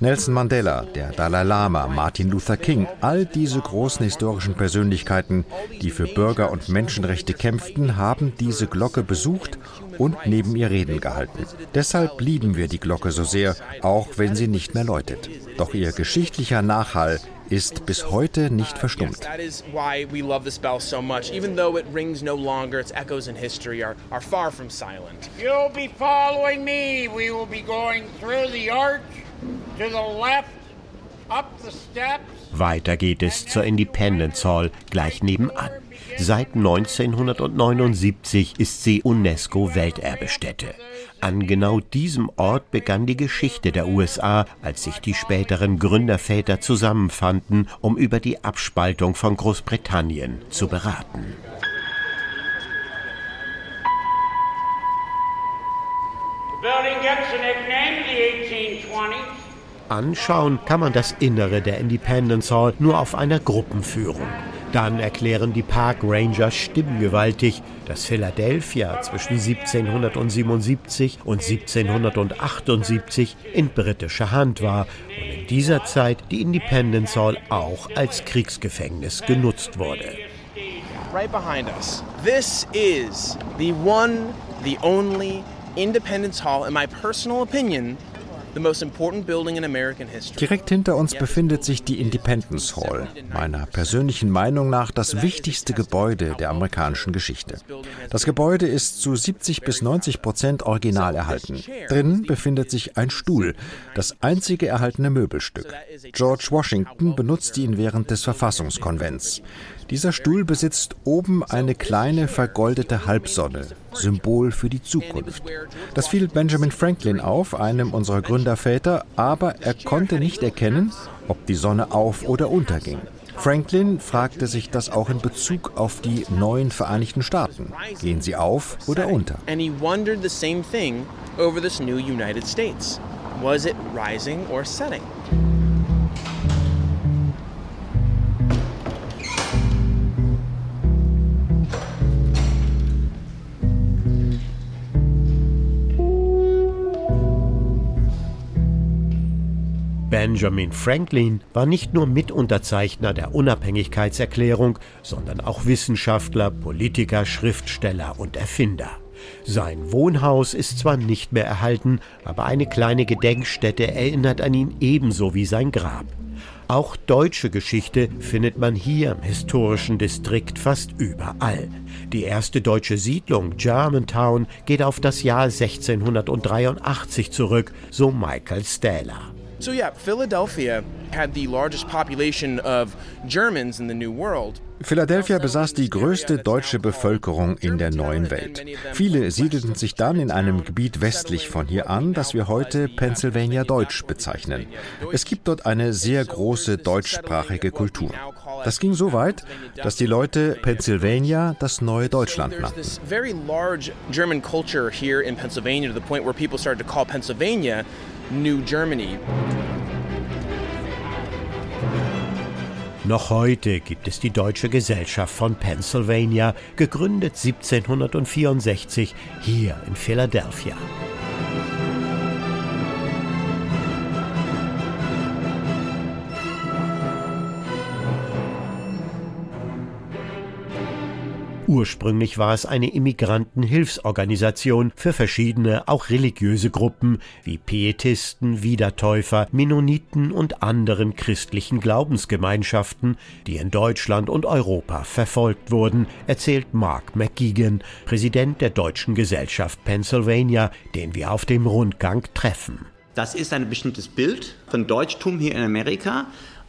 Nelson Mandela, der Dalai Lama, Martin Luther King, all diese großen historischen Persönlichkeiten, die für Bürger und Menschenrechte kämpften, haben diese Glocke besucht und neben ihr Reden gehalten. Deshalb lieben wir die Glocke so sehr, auch wenn sie nicht mehr läutet. Doch ihr geschichtlicher Nachhall ist bis heute nicht verstummt. You'll be following me. We will be going through the arch to the left, up the steps. Weiter geht es zur Independence Hall gleich nebenan. Seit 1979 ist sie UNESCO-Welterbestätte. An genau diesem Ort begann die Geschichte der USA, als sich die späteren Gründerväter zusammenfanden, um über die Abspaltung von Großbritannien zu beraten. Anschauen kann man das Innere der Independence Hall nur auf einer Gruppenführung. Dann erklären die Park Rangers stimmgewaltig, dass Philadelphia zwischen 1777 und 1778 in britischer Hand war und in dieser Zeit die Independence Hall auch als Kriegsgefängnis genutzt wurde. Right behind us. This is the one, the only Independence Hall, in my personal opinion, Direkt hinter uns befindet sich die Independence Hall, meiner persönlichen Meinung nach das wichtigste Gebäude der amerikanischen Geschichte. Das Gebäude ist zu 70 bis 90 Prozent original erhalten. Drin befindet sich ein Stuhl, das einzige erhaltene Möbelstück. George Washington benutzte ihn während des Verfassungskonvents. Dieser Stuhl besitzt oben eine kleine vergoldete Halbsonne, Symbol für die Zukunft. Das fiel Benjamin Franklin auf, einem unserer Gründerväter, aber er konnte nicht erkennen, ob die Sonne auf oder unterging. Franklin fragte sich das auch in Bezug auf die neuen Vereinigten Staaten. Gehen sie auf oder unter? Was it rising or setting? Benjamin Franklin war nicht nur Mitunterzeichner der Unabhängigkeitserklärung, sondern auch Wissenschaftler, Politiker, Schriftsteller und Erfinder. Sein Wohnhaus ist zwar nicht mehr erhalten, aber eine kleine Gedenkstätte erinnert an ihn ebenso wie sein Grab. Auch deutsche Geschichte findet man hier im historischen Distrikt fast überall. Die erste deutsche Siedlung, Germantown, geht auf das Jahr 1683 zurück, so Michael Stähler. So yeah, Philadelphia had the largest population of Germans in the New World. Philadelphia besaß die größte deutsche Bevölkerung in der neuen Welt. Viele siedelten sich dann in einem Gebiet westlich von hier an, das wir heute Pennsylvania Deutsch bezeichnen. Es gibt dort eine sehr große deutschsprachige Kultur. Das ging so weit, dass die Leute Pennsylvania das neue Deutschland nannten. New Germany. Noch heute gibt es die Deutsche Gesellschaft von Pennsylvania, gegründet 1764 hier in Philadelphia. Ursprünglich war es eine Immigrantenhilfsorganisation für verschiedene, auch religiöse Gruppen wie Pietisten, Wiedertäufer, Mennoniten und anderen christlichen Glaubensgemeinschaften, die in Deutschland und Europa verfolgt wurden, erzählt Mark McGeegan, Präsident der Deutschen Gesellschaft Pennsylvania, den wir auf dem Rundgang treffen. Das ist ein bestimmtes Bild von Deutschtum hier in Amerika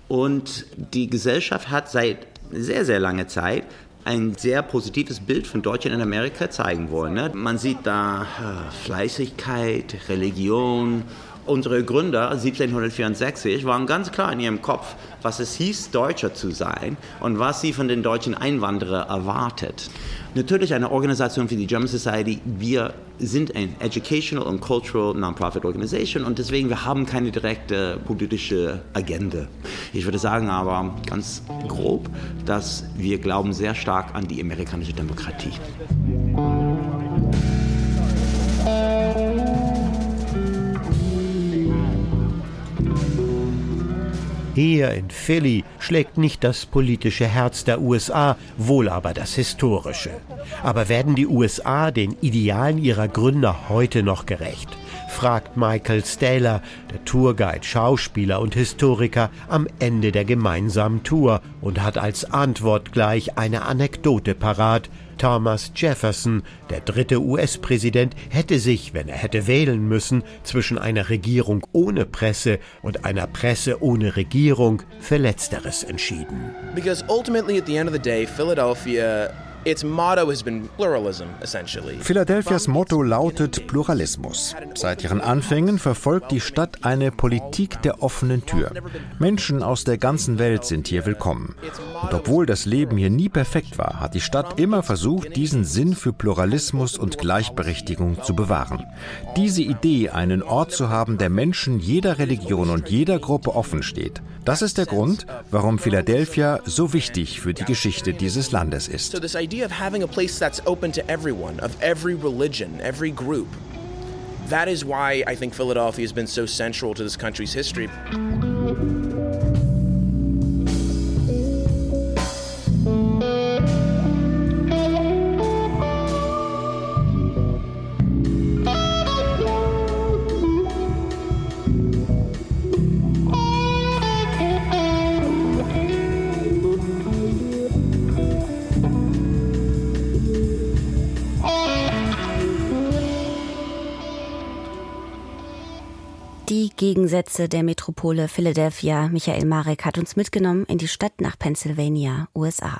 und die Gesellschaft hat seit sehr, sehr langer Zeit ein sehr positives Bild von Deutschland in Amerika zeigen wollen. Ne? Man sieht da äh, Fleißigkeit, Religion. Unsere Gründer 1764 waren ganz klar in ihrem Kopf, was es hieß, Deutscher zu sein und was sie von den deutschen Einwanderern erwartet. Natürlich eine Organisation wie die German Society, wir sind ein Educational und Cultural Non-Profit Organization und deswegen wir haben keine direkte politische Agenda. Ich würde sagen aber ganz grob, dass wir glauben sehr stark an die amerikanische Demokratie. Hier in Philly schlägt nicht das politische Herz der USA, wohl aber das historische. Aber werden die USA den Idealen ihrer Gründer heute noch gerecht? fragt Michael Staler, der Tourguide, Schauspieler und Historiker, am Ende der gemeinsamen Tour und hat als Antwort gleich eine Anekdote parat, Thomas Jefferson, der dritte US-Präsident, hätte sich, wenn er hätte wählen müssen, zwischen einer Regierung ohne Presse und einer Presse ohne Regierung für Letzteres entschieden. Because ultimately at the end of the day, Philadelphia Philadelphias Motto lautet Pluralismus. Seit ihren Anfängen verfolgt die Stadt eine Politik der offenen Tür. Menschen aus der ganzen Welt sind hier willkommen. Und obwohl das Leben hier nie perfekt war, hat die Stadt immer versucht, diesen Sinn für Pluralismus und Gleichberechtigung zu bewahren. Diese Idee, einen Ort zu haben, der Menschen jeder Religion und jeder Gruppe offen steht, das ist der Grund, warum Philadelphia so wichtig für die Geschichte dieses Landes ist. That is why I think Philadelphia has been so central to this country's history. Gegensätze der Metropole Philadelphia. Michael Marek hat uns mitgenommen in die Stadt nach Pennsylvania, USA.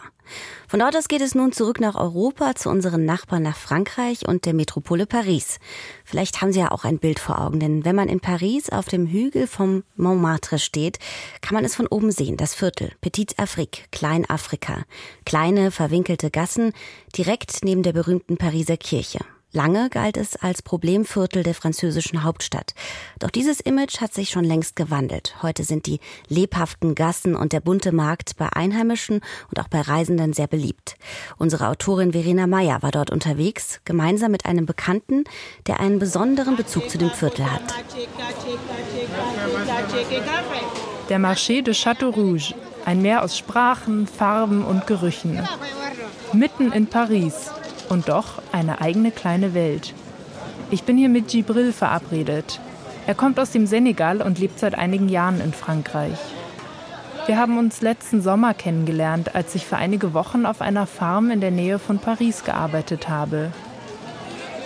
Von dort aus geht es nun zurück nach Europa, zu unseren Nachbarn nach Frankreich und der Metropole Paris. Vielleicht haben Sie ja auch ein Bild vor Augen, denn wenn man in Paris auf dem Hügel vom Montmartre steht, kann man es von oben sehen, das Viertel, Petite Afrique, Kleinafrika. Kleine, verwinkelte Gassen, direkt neben der berühmten Pariser Kirche. Lange galt es als Problemviertel der französischen Hauptstadt. Doch dieses Image hat sich schon längst gewandelt. Heute sind die lebhaften Gassen und der bunte Markt bei Einheimischen und auch bei Reisenden sehr beliebt. Unsere Autorin Verena Meyer war dort unterwegs, gemeinsam mit einem Bekannten, der einen besonderen Bezug zu dem Viertel hat. Der Marché de Château Rouge, ein Meer aus Sprachen, Farben und Gerüchen. Mitten in Paris, und doch eine eigene kleine Welt. Ich bin hier mit Gibril verabredet. Er kommt aus dem Senegal und lebt seit einigen Jahren in Frankreich. Wir haben uns letzten Sommer kennengelernt, als ich für einige Wochen auf einer Farm in der Nähe von Paris gearbeitet habe.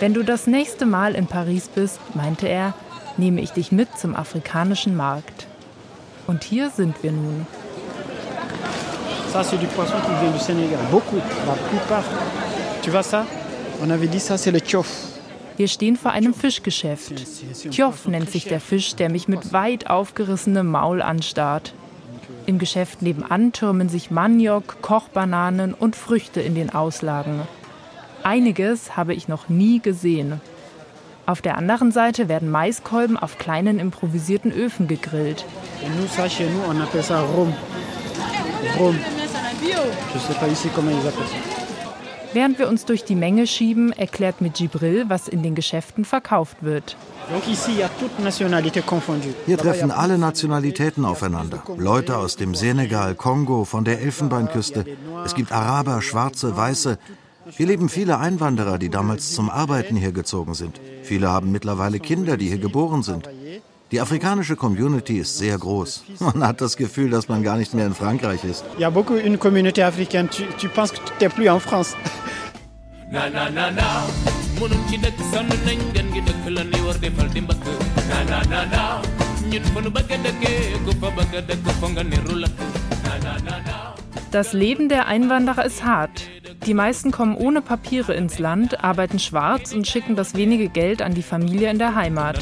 Wenn du das nächste Mal in Paris bist, meinte er, nehme ich dich mit zum afrikanischen Markt. Und hier sind wir nun. Ça, c'est du poisson qui vient du Sénégal. Beaucoup, la plupart. Tu vois ça On avait dit ça, c'est le tchof. Wir stehen vor einem Fischgeschäft. Tjof nennt sich der Fisch, der mich mit weit aufgerissenem Maul anstarrt. Im Geschäft nebenan türmen sich Maniok, Kochbananen und Früchte in den Auslagen. Einiges habe ich noch nie gesehen. Auf der anderen Seite werden Maiskolben auf kleinen improvisierten Öfen gegrillt. Rhum. Rhum. Je sais pas ici comment ils appellent ça. Während wir uns durch die Menge schieben, erklärt mir Gibril, was in den Geschäften verkauft wird. Hier treffen alle Nationalitäten aufeinander. Leute aus dem Senegal, Kongo, von der Elfenbeinküste. Es gibt Araber, Schwarze, Weiße. Hier leben viele Einwanderer, die damals zum Arbeiten hergezogen sind. Viele haben mittlerweile Kinder, die hier geboren sind. Die afrikanische Community ist sehr groß. Man hat das Gefühl, dass man gar nicht mehr in Frankreich ist. Il y a beaucoup une communauté africaine. Tu, tu penses que tu plus en France. na na na na. Munun ci dëkk sonn nañ gën gi dëkk la ni war defal di mbëkk. Na na na na. Ñun fa nu bëgg a dëkkee ku fa bëgg a dëkk nga niru lakk. Na na na na. Das Leben der Einwanderer ist hart. Die meisten kommen ohne Papiere ins Land, arbeiten schwarz und schicken das wenige Geld an die Familie in der Heimat.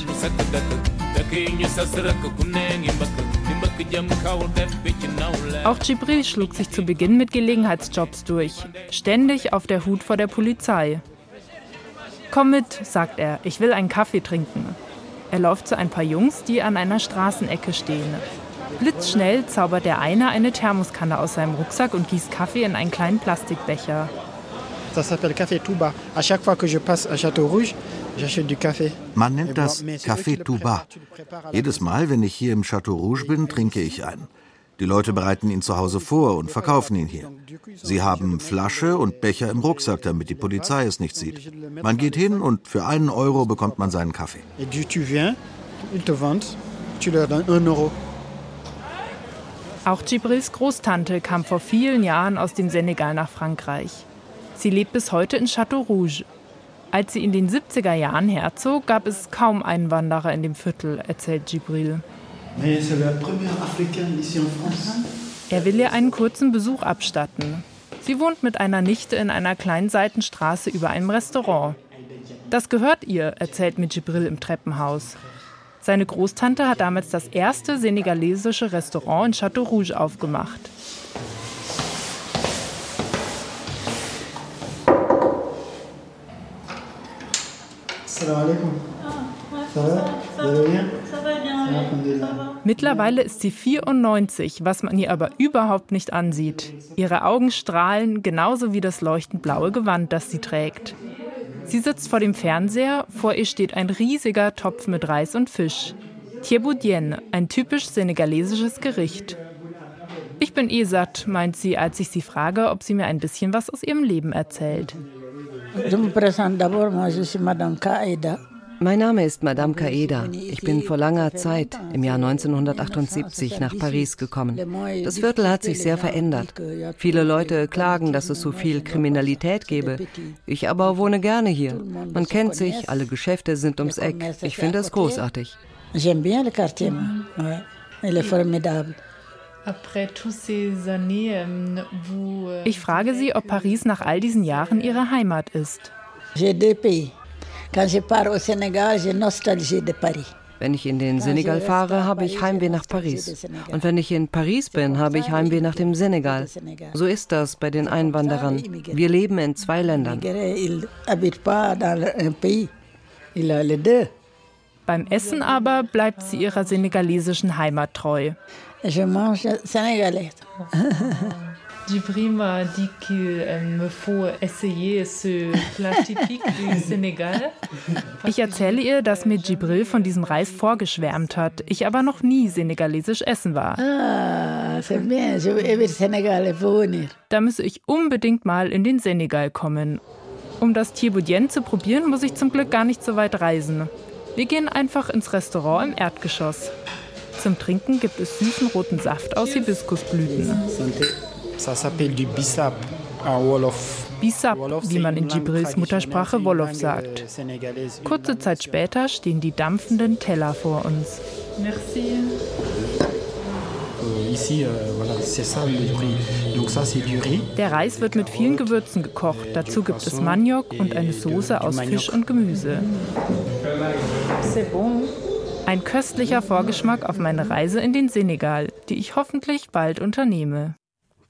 Auch Gibril schlug sich zu Beginn mit Gelegenheitsjobs durch, ständig auf der Hut vor der Polizei. Komm mit, sagt er, ich will einen Kaffee trinken. Er läuft zu ein paar Jungs, die an einer Straßenecke stehen. Blitzschnell zaubert der eine eine Thermoskanne aus seinem Rucksack und gießt Kaffee in einen kleinen Plastikbecher. Ça s'appelle Café Touba. À chaque fois que je passe à Château Rouge. Man nennt das Café Touba. Jedes Mal, wenn ich hier im Château Rouge bin, trinke ich einen. Die Leute bereiten ihn zu Hause vor und verkaufen ihn hier. Sie haben Flasche und Becher im Rucksack, damit die Polizei es nicht sieht. Man geht hin und für einen Euro bekommt man seinen Kaffee. Auch Gibrils Großtante kam vor vielen Jahren aus dem Senegal nach Frankreich. Sie lebt bis heute in Château Rouge. Als sie in den 70er Jahren herzog, gab es kaum Einwanderer in dem Viertel, erzählt Gibril. Er will ihr einen kurzen Besuch abstatten. Sie wohnt mit einer Nichte in einer kleinen Seitenstraße über einem Restaurant. Das gehört ihr, erzählt mir Gibril im Treppenhaus. Seine Großtante hat damals das erste senegalesische Restaurant in Château Rouge aufgemacht. Salam alaikum. Mittlerweile ist sie 94, was man ihr aber überhaupt nicht ansieht. Ihre Augen strahlen genauso wie das leuchtend blaue Gewand, das sie trägt. Sie sitzt vor dem Fernseher, vor ihr steht ein riesiger Topf mit Reis und Fisch. Thieboudien, ein typisch senegalesisches Gericht. Ich bin eh satt, meint sie, als ich sie frage, ob sie mir ein bisschen was aus ihrem Leben erzählt. Mein Name ist Madame Kaeda. Ich bin vor langer Zeit, im Jahr 1978, nach Paris gekommen. Das Viertel hat sich sehr verändert. Viele Leute klagen, dass es so viel Kriminalität gebe. Ich aber wohne gerne hier. Man kennt sich, alle Geschäfte sind ums Eck. Ich finde es großartig. J'aime bien le quartier. Il est formidable. Ich frage sie, ob Paris nach all diesen Jahren ihre Heimat ist. Wenn ich in den Senegal fahre, habe ich Heimweh nach Paris. Und wenn ich in Paris bin, habe ich Heimweh nach dem Senegal. So ist das bei den Einwanderern. Wir leben in zwei Ländern. Beim Essen aber bleibt sie ihrer senegalesischen Heimat treu. Je mange sénégalais. Djibril m'a dit qu'il me faut essayer ce plat typique du Senegal. Ich erzähle ihr, dass mir Djibril von diesem Reis vorgeschwärmt hat, ich aber noch nie senegalesisch essen war. Ah, c'est bien. Je veux Sénégal. Da müsse ich unbedingt mal in den Senegal kommen. Um das Thieboudien zu probieren, muss ich zum Glück gar nicht so weit reisen. Wir gehen einfach ins Restaurant im Erdgeschoss. Zum Trinken gibt es süßen roten Saft aus Hibiskusblüten. Bissap wie man in Djibrils Muttersprache Wolof sagt. Kurze Zeit später stehen die dampfenden Teller vor uns. Merci. Euh, euh, c'est c'est. Der Reis wird mit vielen Gewürzen gekocht. Dazu gibt es Maniok und eine Soße aus Fisch und Gemüse. Ein köstlicher Vorgeschmack auf meine Reise in den Senegal, die ich hoffentlich bald unternehme.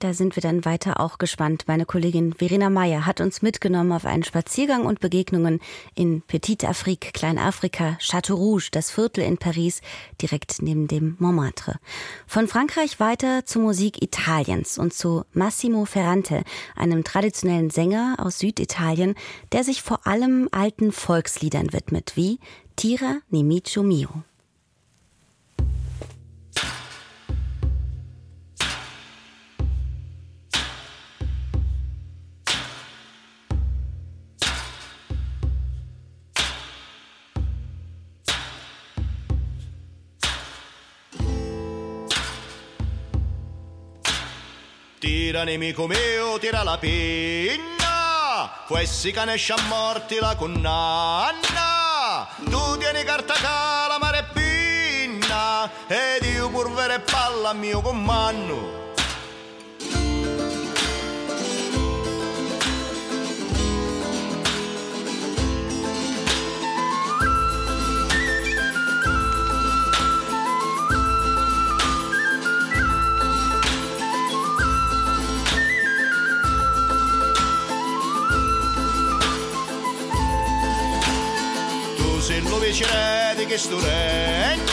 Da sind wir dann weiter auch gespannt. Meine Kollegin Verena Meyer hat uns mitgenommen auf einen Spaziergang und Begegnungen in Petite Afrique, Kleinafrika, Château Rouge, das Viertel in Paris, direkt neben dem Montmartre. Von Frankreich weiter zur Musik Italiens und zu Massimo Ferrante, einem traditionellen Sänger aus Süditalien, der sich vor allem alten Volksliedern widmet, wie Tira nemico mio. Tira nemico mio, tira la pinna, questi cane sciammorti la condanna. a mio comando. Tu sei lo vicerete che sto regno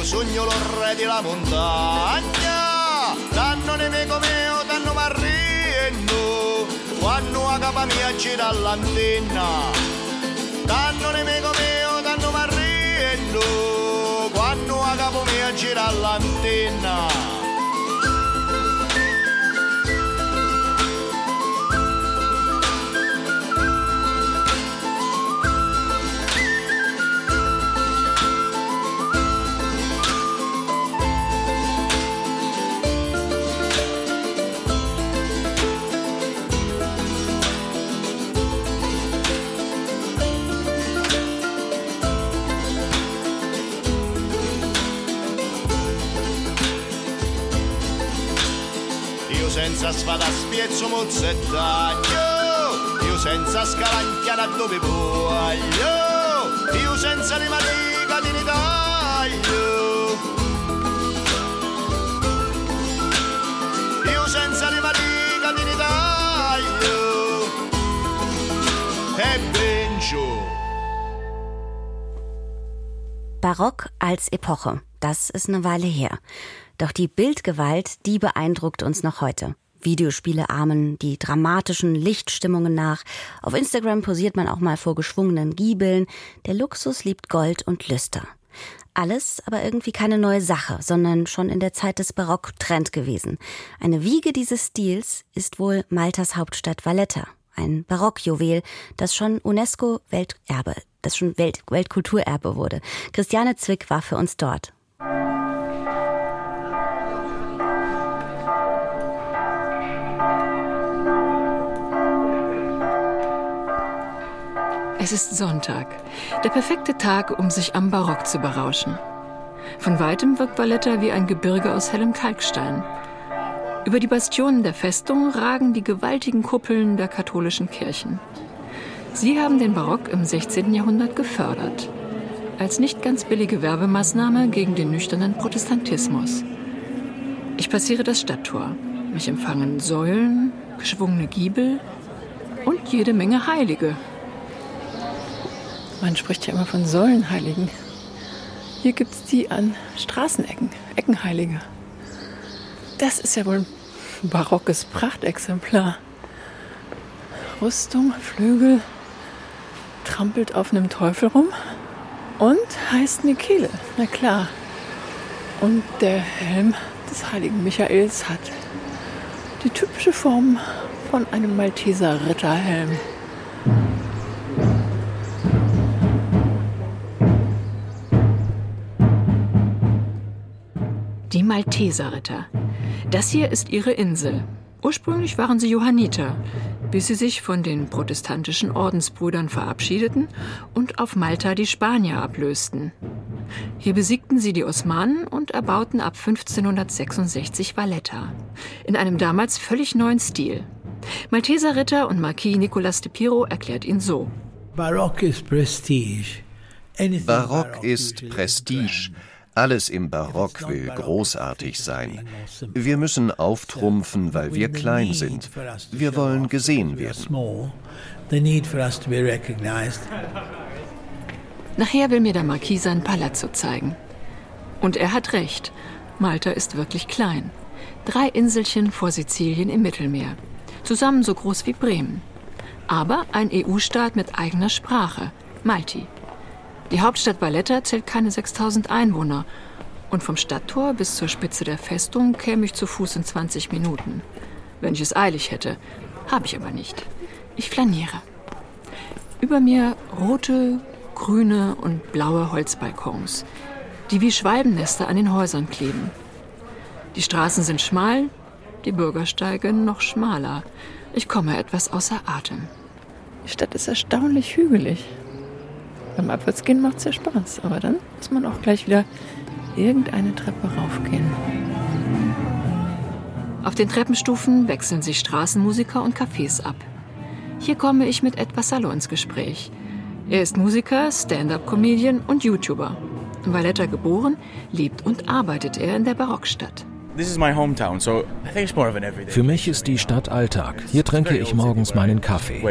io sogno lo re di la montagna. Danno nemico mio danno marriendo quando a capa mia gira l'antenna. Danno nemico mio danno marriendo quando a capo mia gira l'antenna senza spada spiezzo mozzettaglio, io senza scalancchiana dove voglio, io senza le matica di taglio. Io senza le matica di taglio. E bencio. Barock als Epoche, das ist eine Weile her. Doch die Bildgewalt, die beeindruckt uns noch heute. Videospiele ahmen die dramatischen Lichtstimmungen nach. Auf Instagram posiert man auch mal vor geschwungenen Giebeln. Der Luxus liebt Gold und Lüster. Alles aber irgendwie keine neue Sache, sondern schon in der Zeit des Barock Trend gewesen. Eine Wiege dieses Stils ist wohl Maltas Hauptstadt Valletta, ein Barockjuwel, das schon UNESCO Welterbe, das schon Welt Weltkulturerbe wurde. Christiane Zwick war für uns dort. Es ist Sonntag, der perfekte Tag, um sich am Barock zu berauschen. Von weitem wirkt Valletta wie ein Gebirge aus hellem Kalkstein. Über die Bastionen der Festung ragen die gewaltigen Kuppeln der katholischen Kirchen. Sie haben den Barock im 16. Jahrhundert gefördert, als nicht ganz billige Werbemaßnahme gegen den nüchternen Protestantismus. Ich passiere das Stadttor. Mich empfangen Säulen, geschwungene Giebel und jede Menge Heilige, man spricht ja immer von Säulenheiligen. Hier gibt es die an Straßenecken, Eckenheilige. Das ist ja wohl ein barockes Prachtexemplar. Rüstung, Flügel, trampelt auf einem Teufel rum und heißt Nikele, na klar. Und der Helm des heiligen Michaels hat die typische Form von einem Malteser Ritterhelm. Die Malteserritter. Das hier ist ihre Insel. Ursprünglich waren sie Johanniter, bis sie sich von den protestantischen Ordensbrüdern verabschiedeten und auf Malta die Spanier ablösten. Hier besiegten sie die Osmanen und erbauten ab 1566 Valletta. In einem damals völlig neuen Stil. Malteser Ritter und Marquis Nicolas de Piro erklärt ihn so. Barock ist Prestige. Barock ist Prestige. Alles im Barock will großartig sein. Wir müssen auftrumpfen, weil wir klein sind. Wir wollen gesehen werden. Nachher will mir der Marquis sein Palazzo zeigen. Und er hat recht. Malta ist wirklich klein. Drei Inselchen vor Sizilien im Mittelmeer. Zusammen so groß wie Bremen. Aber ein EU-Staat mit eigener Sprache. Malti. Die Hauptstadt Valletta zählt keine 6000 Einwohner. Und vom Stadttor bis zur Spitze der Festung käme ich zu Fuß in 20 Minuten. Wenn ich es eilig hätte. Habe ich aber nicht. Ich flaniere. Über mir rote, grüne und blaue Holzbalkons, die wie Schwalbennester an den Häusern kleben. Die Straßen sind schmal, die Bürgersteige noch schmaler. Ich komme etwas außer Atem. Die Stadt ist erstaunlich hügelig. Beim Abwärtsgehen macht es ja Spaß, aber dann muss man auch gleich wieder irgendeine Treppe raufgehen. Auf den Treppenstufen wechseln sich Straßenmusiker und Cafés ab. Hier komme ich mit Ed Vassallo ins Gespräch. Er ist Musiker, Stand-up-Comedian und YouTuber. In Valletta geboren, lebt und arbeitet er in der Barockstadt. Für mich ist die Stadt Alltag. Hier trinke ich morgens meinen Kaffee.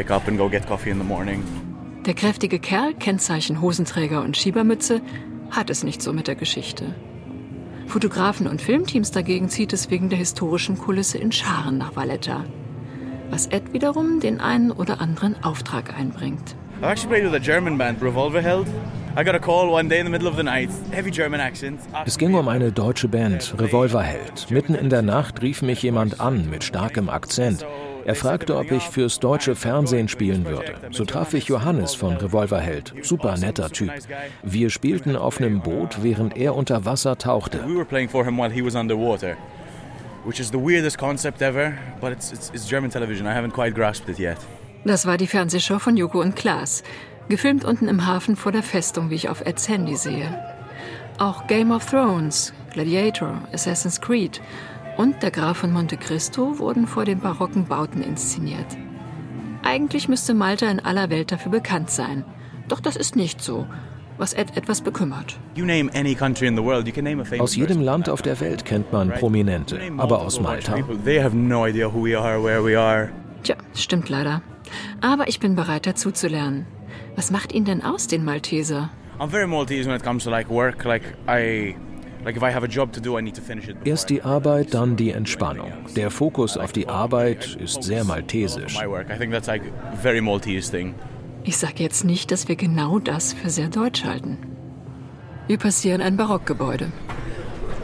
Der kräftige Kerl, Kennzeichen Hosenträger und Schiebermütze, hat es nicht so mit der Geschichte. Fotografen und Filmteams dagegen zieht es wegen der historischen Kulisse in Scharen nach Valletta. Was Ed wiederum den einen oder anderen Auftrag einbringt. I've actually played with a German band, Revolverheld. I got a call one day in the middle of the night. Heavy German accent. Es ging um eine deutsche Band, Revolverheld. Mitten in der Nacht rief mich jemand an mit starkem Akzent. Er fragte, ob ich fürs deutsche Fernsehen spielen würde. So traf ich Johannes von Revolverheld. Super netter Typ. Wir spielten auf einem Boot, während er unter Wasser tauchte. Das war die Fernsehshow von Joko und Klaas. Gefilmt unten im Hafen vor der Festung, wie ich auf Eds Handy sehe. Auch Game of Thrones, Gladiator, Assassin's Creed und Der Graf von Monte Cristo wurden vor den barocken Bauten inszeniert. Eigentlich müsste Malta in aller Welt dafür bekannt sein. Doch das ist nicht so, was Ed etwas bekümmert. Aus jedem Land auf der Welt kennt man Prominente, aber aus Malta. Tja, stimmt leider. Aber ich bin bereit dazu zu lernen. Was macht ihn denn aus, den Malteser? I'm very Maltese when it comes to like work. Like I Like if I have a job to do, I need to finish it. Erst die Arbeit, dann die Entspannung. Der Fokus auf die Arbeit ist sehr maltesisch. My work. I think that's like a very Maltese thing. Ich sage jetzt nicht, dass wir genau das für sehr deutsch halten. Wir passieren ein Barockgebäude.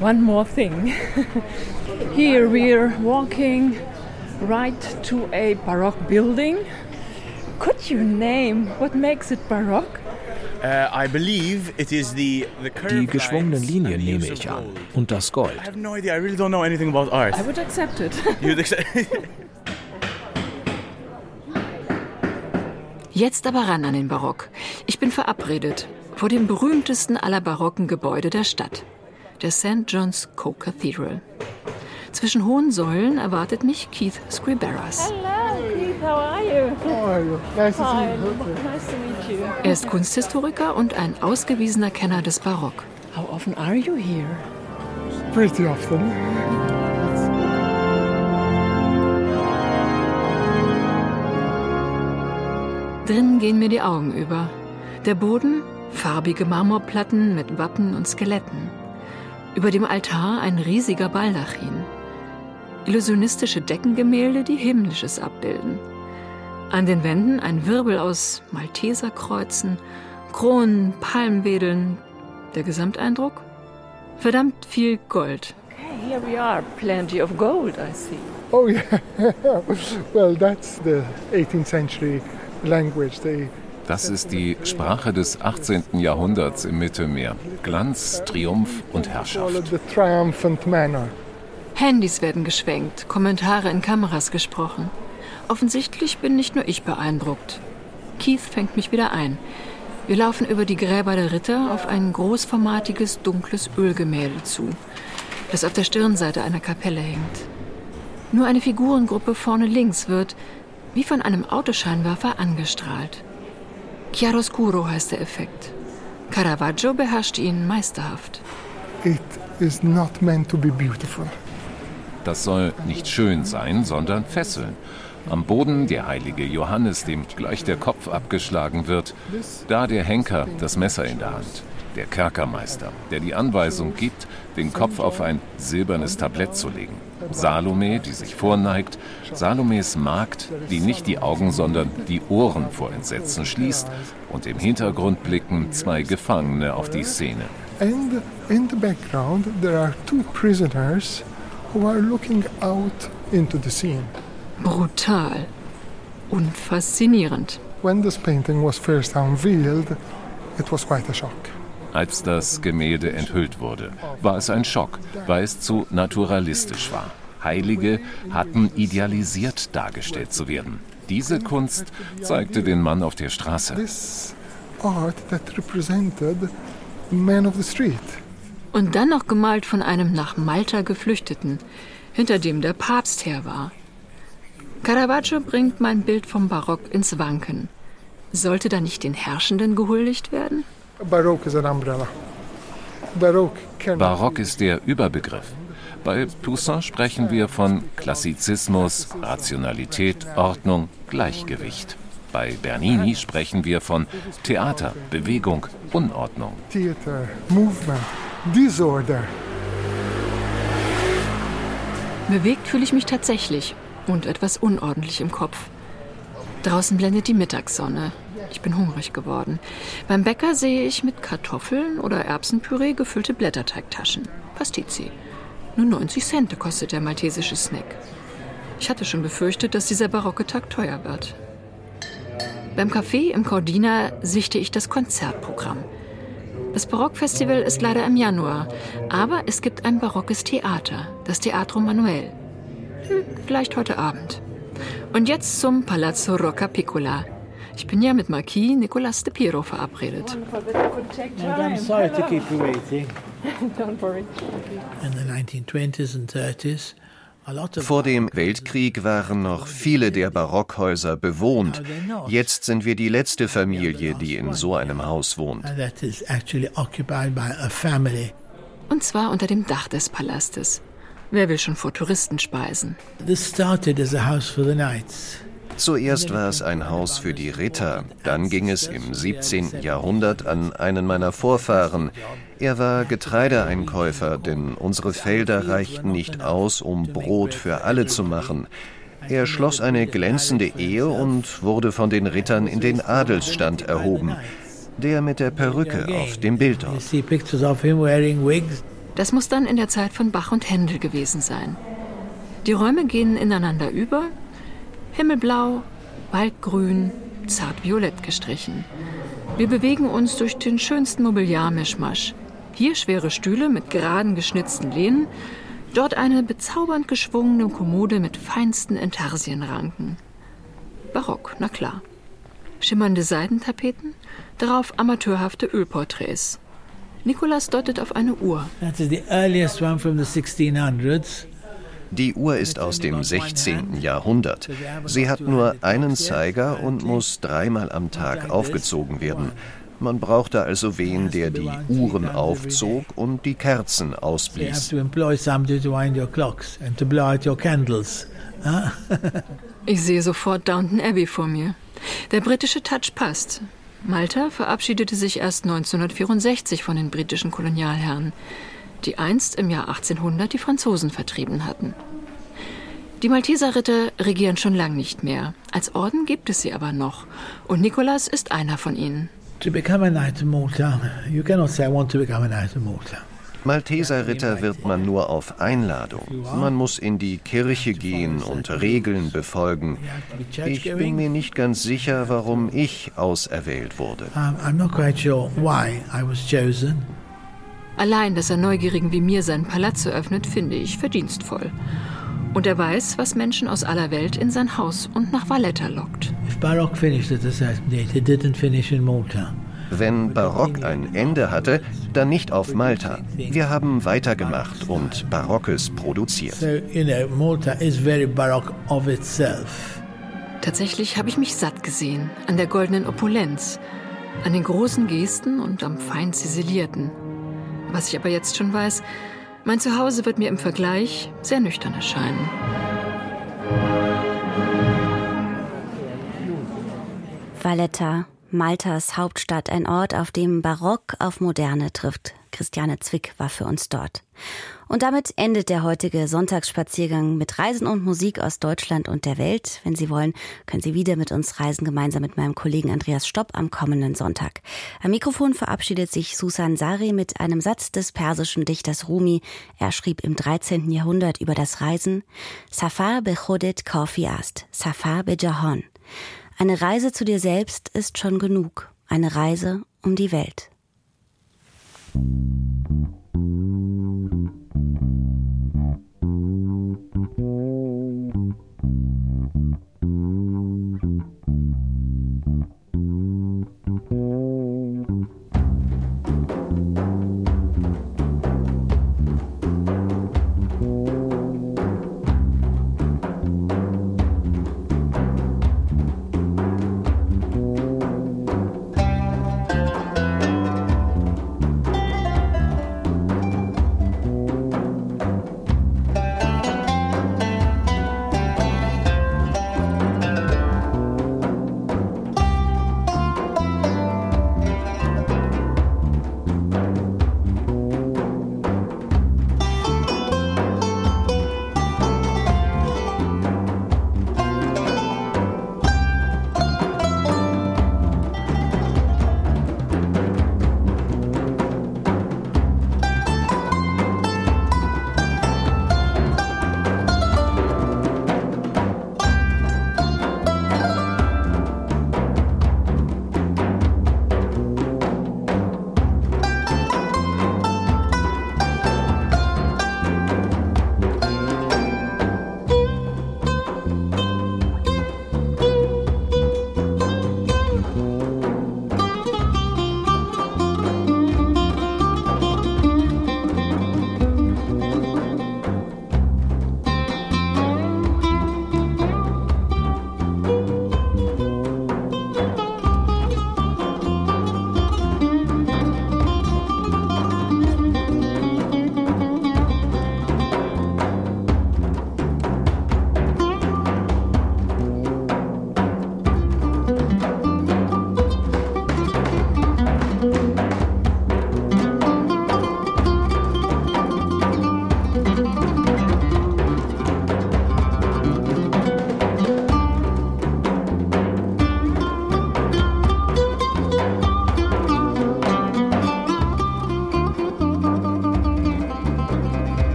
One more thing. Here we're walking right to a Baroque building. Could you name what makes it Baroque? Die geschwungenen Linien nehme ich an. Und das Gold. I have no idea. I really don't know anything about art. I would accept it. You'd accept Jetzt aber ran an den Barock. Ich bin verabredet vor dem berühmtesten aller barocken Gebäude der Stadt, der St. John's Co Cathedral. Zwischen hohen Säulen erwartet mich Keith Scriberas. Hello, Keith, how are you? How are you? Nice to Hi. see you. Nice to meet you. Er ist Kunsthistoriker und ein ausgewiesener Kenner des Barock. How often are you here? Pretty often. Drinnen gehen mir die Augen über. Der Boden, farbige Marmorplatten mit Wappen und Skeletten. Über dem Altar ein riesiger Baldachin. Illusionistische Deckengemälde, die Himmlisches abbilden. An den Wänden ein Wirbel aus Malteserkreuzen, Kronen, Palmwedeln. Der Gesamteindruck? Verdammt viel Gold. Okay, here we are. Plenty of gold, I see. Oh yeah. well, that's the 18th century language. They Das ist die Sprache des 18. Jahrhunderts im Mittelmeer. Glanz, Triumph und Herrschaft. Handys werden geschwenkt, Kommentare in Kameras gesprochen. Offensichtlich bin nicht nur ich beeindruckt. Keith fängt mich wieder ein. Wir laufen über die Gräber der Ritter auf ein großformatiges, dunkles Ölgemälde zu, das auf der Stirnseite einer Kapelle hängt. Nur eine Figurengruppe vorne links wird, wie von einem Autoscheinwerfer, angestrahlt. Chiaroscuro heißt der Effekt. Caravaggio beherrscht ihn meisterhaft. It is not meant to be beautiful. Das soll nicht schön sein, sondern fesseln. Am Boden der heilige Johannes, dem gleich der Kopf abgeschlagen wird. Da der Henker, das Messer in der Hand. Der Kerkermeister, der die Anweisung gibt, den Kopf auf ein silbernes Tablett zu legen. Salome, die sich vorneigt. Salomes Magd, die nicht die Augen, sondern die Ohren vor Entsetzen schließt. Und im Hintergrund blicken zwei Gefangene auf die Szene. And in the background, there are two prisoners who are looking out into the scene. Brutal und faszinierend. When this painting was first unveiled, it was quite a shock. Als das Gemälde enthüllt wurde, war es ein Schock, weil es zu naturalistisch war. Heilige hatten idealisiert dargestellt zu werden. Diese Kunst zeigte den Mann auf der Straße. Und dann noch gemalt von einem nach Malta Geflüchteten, hinter dem der Papst her war. Caravaggio bringt mein Bild vom Barock ins Wanken. Sollte da nicht den Herrschenden gehuldigt werden? Barock ist der Überbegriff. Bei Poussin sprechen wir von Klassizismus, Rationalität, Ordnung, Gleichgewicht. Bei Bernini sprechen wir von Theater, Bewegung, Unordnung. Theater, Movement, Disorder. Bewegt fühle ich mich tatsächlich und etwas unordentlich im Kopf. Draußen blendet die Mittagssonne. Ich bin hungrig geworden. Beim Bäcker sehe ich mit Kartoffeln oder Erbsenpüree gefüllte Blätterteigtaschen. Pastizi. Nur 90 Cent kostet der maltesische Snack. Ich hatte schon befürchtet, dass dieser barocke Tag teuer wird. Beim Café im Cordina sichte ich das Konzertprogramm. Das Barockfestival ist leider im Januar, aber es gibt ein barockes Theater, das Teatro Manuel. Hm, vielleicht heute Abend. Und jetzt zum Palazzo Rocca Piccola. Ich bin ja mit Marquis Nicolas de Piero verabredet. I'm sorry to keep you waiting. Don't worry. In the 1920s and 30s, vor dem Weltkrieg waren noch viele der Barockhäuser bewohnt. Jetzt sind wir die letzte Familie, die in so einem Haus wohnt. Und zwar unter dem Dach des Palastes. Wer will schon vor Touristen speisen? Zuerst war es ein Haus für die Ritter, dann ging es im 17. Jahrhundert an einen meiner Vorfahren. Er war Getreideeinkäufer, denn unsere Felder reichten nicht aus, um Brot für alle zu machen. Er schloss eine glänzende Ehe und wurde von den Rittern in den Adelsstand erhoben. Der mit der Perücke auf dem Bild dort. Das muss dann in der Zeit von Bach und Händel gewesen sein. Die Räume gehen ineinander über. Himmelblau, Waldgrün, zart violett gestrichen. Wir bewegen uns durch den schönsten Mobiliarmischmasch. Hier schwere Stühle mit geraden geschnitzten Lehnen, dort eine bezaubernd geschwungene Kommode mit feinsten Intarsienranken. Barock, na klar. Schimmernde Seidentapeten, darauf amateurhafte Ölporträts. Nikolas deutet auf eine Uhr. Die Uhr ist aus dem 16. Jahrhundert. Sie hat nur einen Zeiger und muss dreimal am Tag aufgezogen werden. Man brauchte also wen, der die Uhren aufzog und die Kerzen ausblies. Ich sehe sofort Downton Abbey vor mir. Der britische Touch passt. Malta verabschiedete sich erst 1964 von den britischen Kolonialherren, die einst im Jahr 1800 die Franzosen vertrieben hatten. Die Malteserritter regieren schon lang nicht mehr. Als Orden gibt es sie aber noch. Und Nikolas ist einer von ihnen. To become a knight of Malta, you cannot say I want to become a knight of Malta. Malteserritter wird man nur auf Einladung. Man muss in die Kirche gehen und Regeln befolgen. Ich bin mir nicht ganz sicher, warum ich auserwählt wurde. Allein, dass er Neugierigen wie mir seinen Palazzo öffnet, finde ich verdienstvoll. Und er weiß, was Menschen aus aller Welt in sein Haus und nach Valletta lockt. If Baroque finished at a certain date, it didn't finish in Malta. Wenn Barock ein Ende hatte, dann nicht auf Malta. Wir haben weitergemacht und Barockes produziert. Tatsächlich habe ich mich satt gesehen an der goldenen Opulenz, an den großen Gesten und am fein ziselierten. Was ich aber jetzt schon weiß, mein Zuhause wird mir im Vergleich sehr nüchtern erscheinen. Valletta Maltas Hauptstadt, ein Ort, auf dem Barock auf Moderne trifft. Christiane Zwick war für uns dort. Und damit endet der heutige Sonntagsspaziergang mit Reisen und Musik aus Deutschland und der Welt. Wenn Sie wollen, können Sie wieder mit uns reisen, gemeinsam mit meinem Kollegen Andreas Stopp am kommenden Sonntag. Am Mikrofon verabschiedet sich Susan Sari mit einem Satz des persischen Dichters Rumi. Er schrieb im 13. Jahrhundert über das Reisen Safar be Chodet Ast, Safar be Jahon. Eine Reise zu dir selbst ist schon genug. Eine Reise um die Welt.